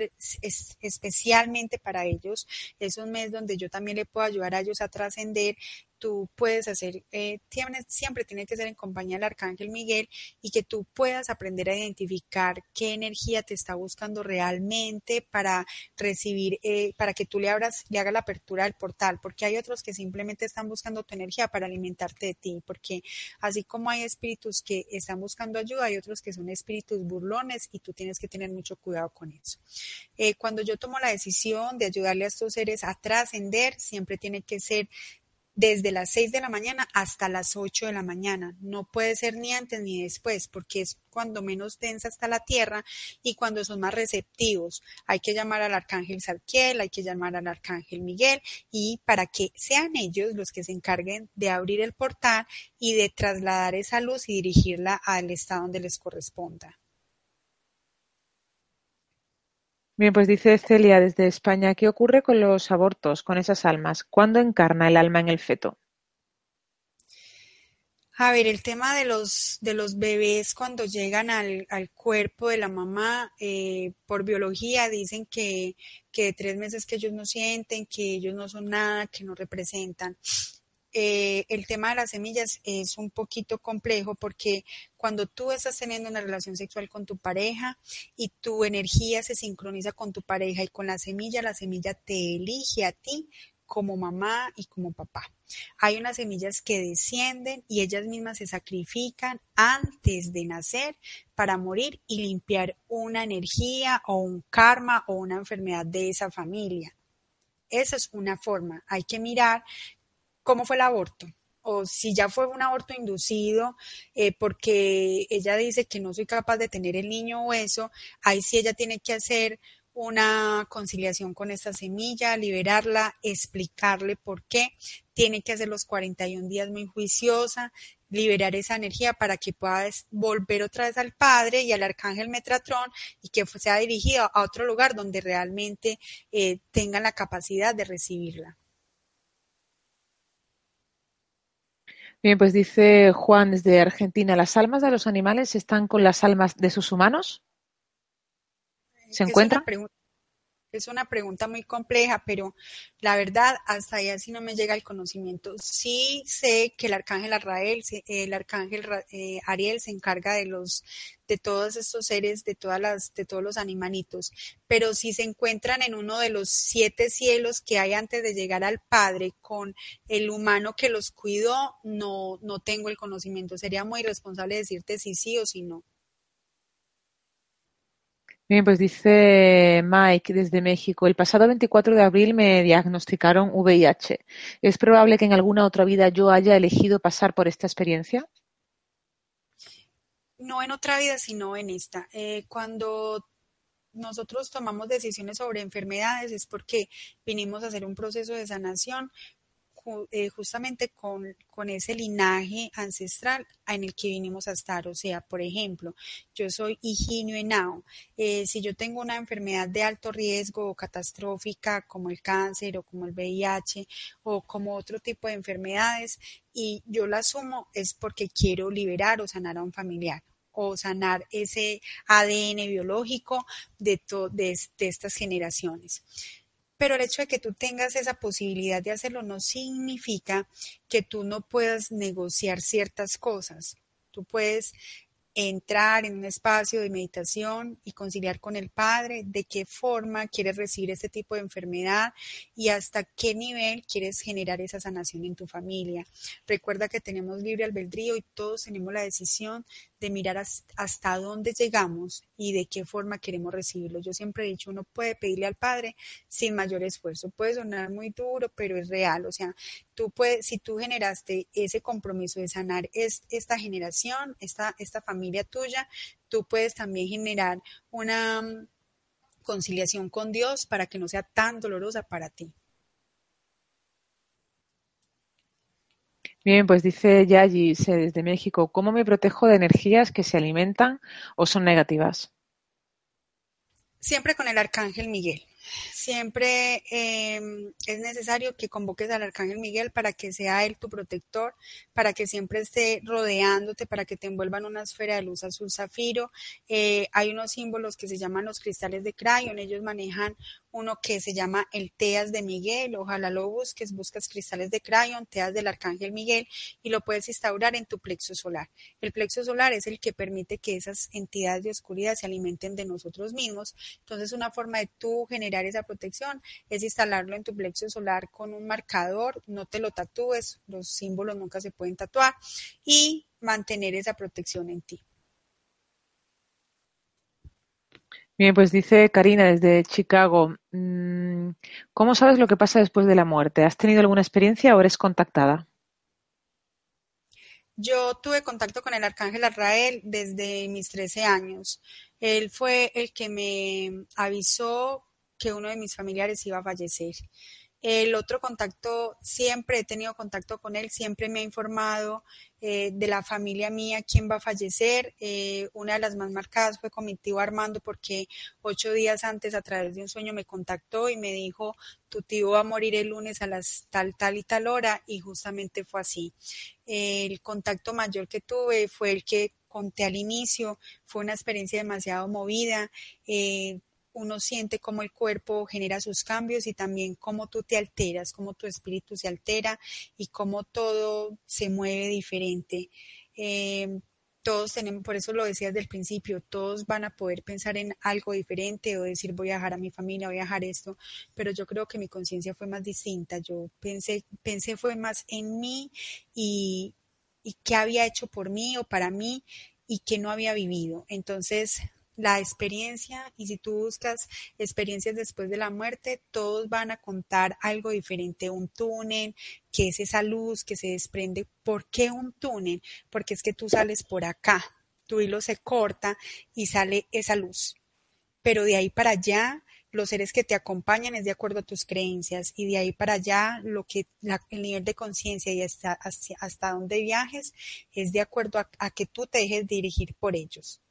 es, especialmente para ellos, es un mes donde yo también le puedo ayudar a ellos a trascender tú puedes hacer, eh, siempre tiene que ser en compañía del Arcángel Miguel y que tú puedas aprender a identificar qué energía te está buscando realmente para recibir, eh, para que tú le abras, le hagas la apertura del portal, porque hay otros que simplemente están buscando tu energía para alimentarte de ti, porque así como hay espíritus que están buscando ayuda, hay otros que son espíritus burlones y tú tienes que tener mucho cuidado con eso. Eh, cuando yo tomo la decisión de ayudarle a estos seres a trascender, siempre tiene que ser desde las 6 de la mañana hasta las 8 de la mañana. No puede ser ni antes ni después, porque es cuando menos densa está la tierra y cuando son más receptivos. Hay que llamar al arcángel Sarquiel, hay que llamar al arcángel Miguel y para que sean ellos los que se encarguen de abrir el portal y de trasladar esa luz y dirigirla al estado donde les corresponda.
Bien, pues dice Celia desde España, ¿qué ocurre con los abortos, con esas almas? ¿Cuándo encarna el alma en el feto?
A ver, el tema de los, de los bebés cuando llegan al, al cuerpo de la mamá, eh, por biología dicen que, que de tres meses que ellos no sienten, que ellos no son nada, que no representan. Eh, el tema de las semillas es un poquito complejo porque cuando tú estás teniendo una relación sexual con tu pareja y tu energía se sincroniza con tu pareja y con la semilla, la semilla te elige a ti como mamá y como papá. Hay unas semillas que descienden y ellas mismas se sacrifican antes de nacer para morir y limpiar una energía o un karma o una enfermedad de esa familia. Esa es una forma. Hay que mirar cómo fue el aborto o si ya fue un aborto inducido eh, porque ella dice que no soy capaz de tener el niño o eso, ahí sí ella tiene que hacer una conciliación con esta semilla, liberarla, explicarle por qué, tiene que hacer los 41 días muy juiciosa, liberar esa energía para que pueda volver otra vez al Padre y al Arcángel Metratrón y que sea dirigido a otro lugar donde realmente eh, tengan la capacidad de recibirla.
Bien, pues dice Juan desde Argentina, ¿las almas de los animales están con las almas de sus humanos? ¿Se encuentran?
Es una pregunta muy compleja, pero la verdad, hasta ahí así no me llega el conocimiento. Sí sé que el arcángel Arrael, el arcángel eh, Ariel se encarga de los, de todos estos seres, de todas las, de todos los animalitos, pero si se encuentran en uno de los siete cielos que hay antes de llegar al Padre con el humano que los cuidó, no, no tengo el conocimiento. Sería muy irresponsable decirte si sí o si no.
Bien, pues dice Mike desde México, el pasado 24 de abril me diagnosticaron VIH. ¿Es probable que en alguna otra vida yo haya elegido pasar por esta experiencia?
No en otra vida, sino en esta. Eh, cuando nosotros tomamos decisiones sobre enfermedades es porque vinimos a hacer un proceso de sanación eh, justamente con, con, ese linaje ancestral en el que vinimos a estar. O sea, por ejemplo, yo soy Higinio Henao. Eh, si yo tengo una enfermedad de alto riesgo o catastrófica como el cáncer o como el VIH o como otro tipo de enfermedades y yo la asumo es porque quiero liberar o sanar a un familiar o sanar ese ADN biológico de, de, de estas generaciones. Pero el hecho de que tú tengas esa posibilidad de hacerlo no significa que tú no puedas negociar ciertas cosas. Tú puedes entrar en un espacio de meditación y conciliar con el Padre de qué forma quieres recibir este tipo de enfermedad y hasta qué nivel quieres generar esa sanación en tu familia. Recuerda que tenemos libre albedrío y todos tenemos la decisión de mirar hasta dónde llegamos y de qué forma queremos recibirlo. Yo siempre he dicho, uno puede pedirle al Padre sin mayor esfuerzo. Puede sonar muy duro, pero es real. O sea, tú puedes, si tú generaste ese compromiso de sanar esta generación, esta, esta familia tuya, tú puedes también generar una mm, conciliación con Dios para que no sea tan dolorosa para ti.
Bien, pues dice Yayi desde México, ¿cómo me protejo de energías que se alimentan o son negativas?
Siempre con el arcángel Miguel. Siempre eh, es necesario que convoques al Arcángel Miguel para que sea él tu protector, para que siempre esté rodeándote, para que te envuelva en una esfera de luz azul zafiro. Eh, hay unos símbolos que se llaman los cristales de Crayon, ellos manejan uno que se llama el Teas de Miguel, ojalá lo busques, buscas cristales de Crayon, Teas del Arcángel Miguel y lo puedes instaurar en tu plexo solar. El plexo solar es el que permite que esas entidades de oscuridad se alimenten de nosotros mismos, entonces una forma de tú generar esa protección es instalarlo en tu plexo solar con un marcador, no te lo tatúes, los símbolos nunca se pueden tatuar y mantener esa protección en ti.
Bien, pues dice Karina desde Chicago, mm, ¿cómo sabes lo que pasa después de la muerte? ¿Has tenido alguna experiencia o eres contactada?
Yo tuve contacto con el arcángel Arrael desde mis 13 años. Él fue el que me avisó que uno de mis familiares iba a fallecer. El otro contacto, siempre he tenido contacto con él, siempre me ha informado eh, de la familia mía quién va a fallecer. Eh, una de las más marcadas fue con mi tío Armando porque ocho días antes a través de un sueño me contactó y me dijo, tu tío va a morir el lunes a las tal, tal y tal hora y justamente fue así. el contacto mayor que tuve fue el que conté al inicio, fue una experiencia demasiado movida. Eh, uno siente cómo el cuerpo genera sus cambios y también cómo tú te alteras, cómo tu espíritu se altera y cómo todo se mueve diferente. Em, todos tenemos, por eso lo decía desde el principio, todos van a poder pensar en algo diferente o decir voy a dejar a mi familia, voy a dejar esto, pero yo creo que mi conciencia fue más distinta. Yo pensé, pensé fue más en mí y, y qué había hecho por mí o para mí y qué no había vivido. Entonces la experiencia y si tú buscas experiencias después de la muerte, todos van a contar algo diferente, un túnel, que es esa luz que se desprende. ¿Por qué un túnel? Porque es que tú sales por acá, tu hilo se corta y sale esa luz. Pero de ahí para allá, los seres que te acompañan es de acuerdo a tus creencias y de ahí para allá lo que el nivel de conciencia y hasta, hasta, donde viajes es de acuerdo a que tú te dejes dirigir por ellos.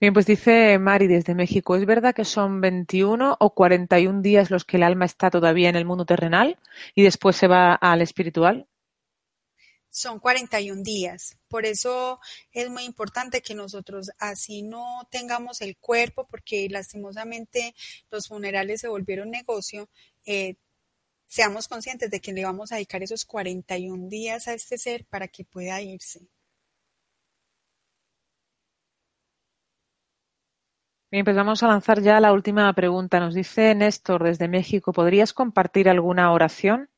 Bien, pues dice Mari desde México, ¿es verdad que son 21 o 41 días los que el alma está todavía en el mundo terrenal y después se va al espiritual?
Son 41 días. Por eso es muy importante que nosotros así no tengamos el cuerpo, porque lastimosamente los funerales se volvieron negocio. Eh, seamos conscientes de que le vamos a dedicar esos 41 días a este ser para que pueda irse.
Bien, pues vamos a lanzar ya la última pregunta. Nos dice Néstor desde México, ¿podrías compartir alguna oración?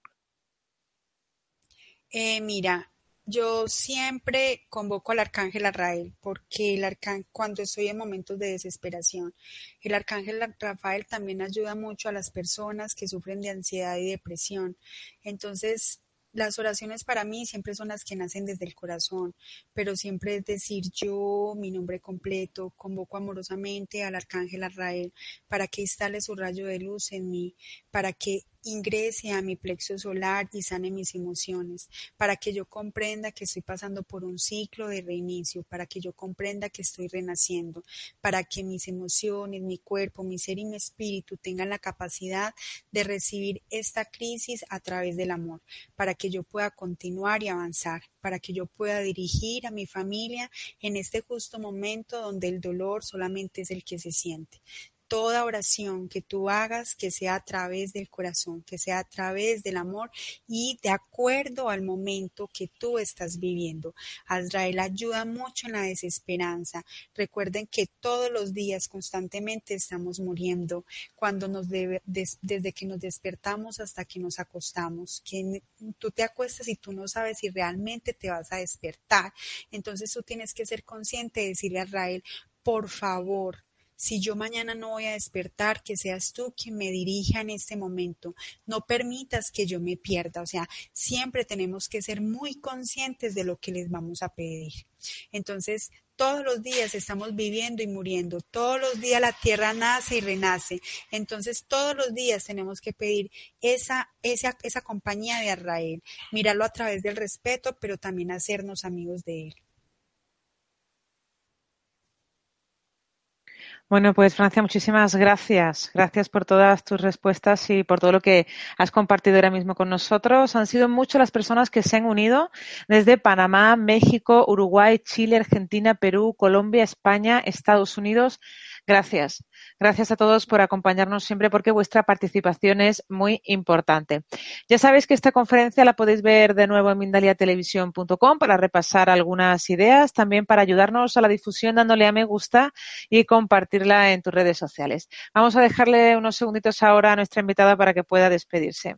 Eh, mira, yo siempre convoco al arcángel Arrael porque el arcángel, cuando estoy en momentos de desesperación, el arcángel Rafael también ayuda mucho a las personas que sufren de ansiedad y depresión. Entonces, las oraciones para mí siempre son las que nacen desde el corazón, pero siempre es decir yo, mi nombre completo, convoco amorosamente al arcángel Arrael para que instale su rayo de luz en mí, para que ingrese a mi plexo solar y sane mis emociones, para que yo comprenda que estoy pasando por un ciclo de reinicio, para que yo comprenda que estoy renaciendo, para que mis emociones, mi cuerpo, mi ser y mi espíritu tengan la capacidad de recibir esta crisis a través del amor, para que yo pueda continuar y avanzar, para que yo pueda dirigir a mi familia en este justo momento donde el dolor solamente es el que se siente toda oración que tú hagas que sea a través del corazón, que sea a través del amor y de acuerdo al momento que tú estás viviendo. Azrael ayuda mucho en la desesperanza. Recuerden que todos los días constantemente estamos muriendo cuando nos debe, desde que nos despertamos hasta que nos acostamos. Que tú te acuestas y tú no sabes si realmente te vas a despertar. Entonces tú tienes que ser consciente de decirle a Azrael, por favor, si yo mañana no voy a despertar, que seas tú quien me dirija en este momento. No permitas que yo me pierda. O sea, siempre tenemos que ser muy conscientes de lo que les vamos a pedir. Entonces, todos los días estamos viviendo y muriendo. Todos los días la tierra nace y renace. Entonces, todos los días tenemos que pedir esa, esa, esa compañía de Arrael. Mirarlo a través del respeto, pero también hacernos amigos de él.
Bueno, pues Francia, muchísimas gracias. Gracias por todas tus respuestas y por todo lo que has compartido ahora mismo con nosotros. Han sido muchas las personas que se han unido desde Panamá, México, Uruguay, Chile, Argentina, Perú, Colombia, España, Estados Unidos. Gracias. Gracias a todos por acompañarnos siempre porque vuestra participación es muy importante. Ya sabéis que esta conferencia la podéis ver de nuevo en mindaliatelevisión.com para repasar algunas ideas, también para ayudarnos a la difusión dándole a me gusta y compartirla en tus redes sociales. Vamos a dejarle unos segunditos ahora a nuestra invitada para que pueda despedirse.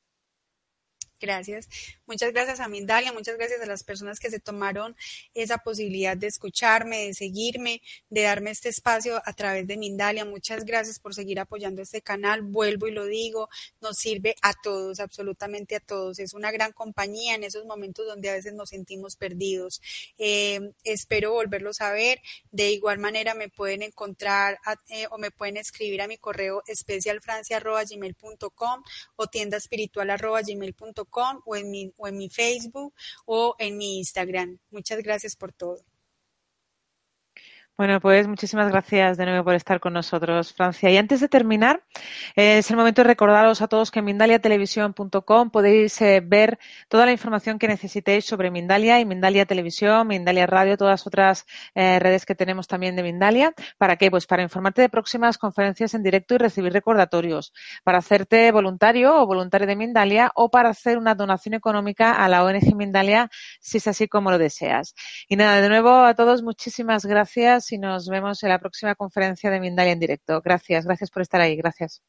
Gracias. Muchas gracias a Mindalia, muchas gracias a las personas que se tomaron esa posibilidad de escucharme, de seguirme, de darme este espacio a través de Mindalia. Muchas gracias por seguir apoyando este canal. Vuelvo y lo digo, nos sirve a todos, absolutamente a todos. Es una gran compañía en esos momentos donde a veces nos sentimos perdidos. Eh, espero volverlos a ver. De igual manera me pueden encontrar eh, o me pueden escribir a mi correo especialfrancia.gmail.com o tienda espiritual.gmail.com o en mi, o en mi Facebook o en mi Instagram. Muchas gracias por todo.
Bueno, pues muchísimas gracias de nuevo por estar con nosotros, Francia. Y antes de terminar, eh, es el momento de recordaros a todos que en mindaliatelevisión.com podéis eh, ver toda la información que necesitéis sobre Mindalia y Mindalia Televisión, Mindalia Radio, todas otras eh, redes que tenemos también de Mindalia. ¿Para qué? Pues para informarte de próximas conferencias en directo y recibir recordatorios, para hacerte voluntario o voluntario de Mindalia o para hacer una donación económica a la ONG Mindalia si es así como lo deseas. Y nada, de nuevo a todos muchísimas gracias y nos vemos en la próxima conferencia de Mindalia en directo. Gracias, gracias por estar ahí. Gracias.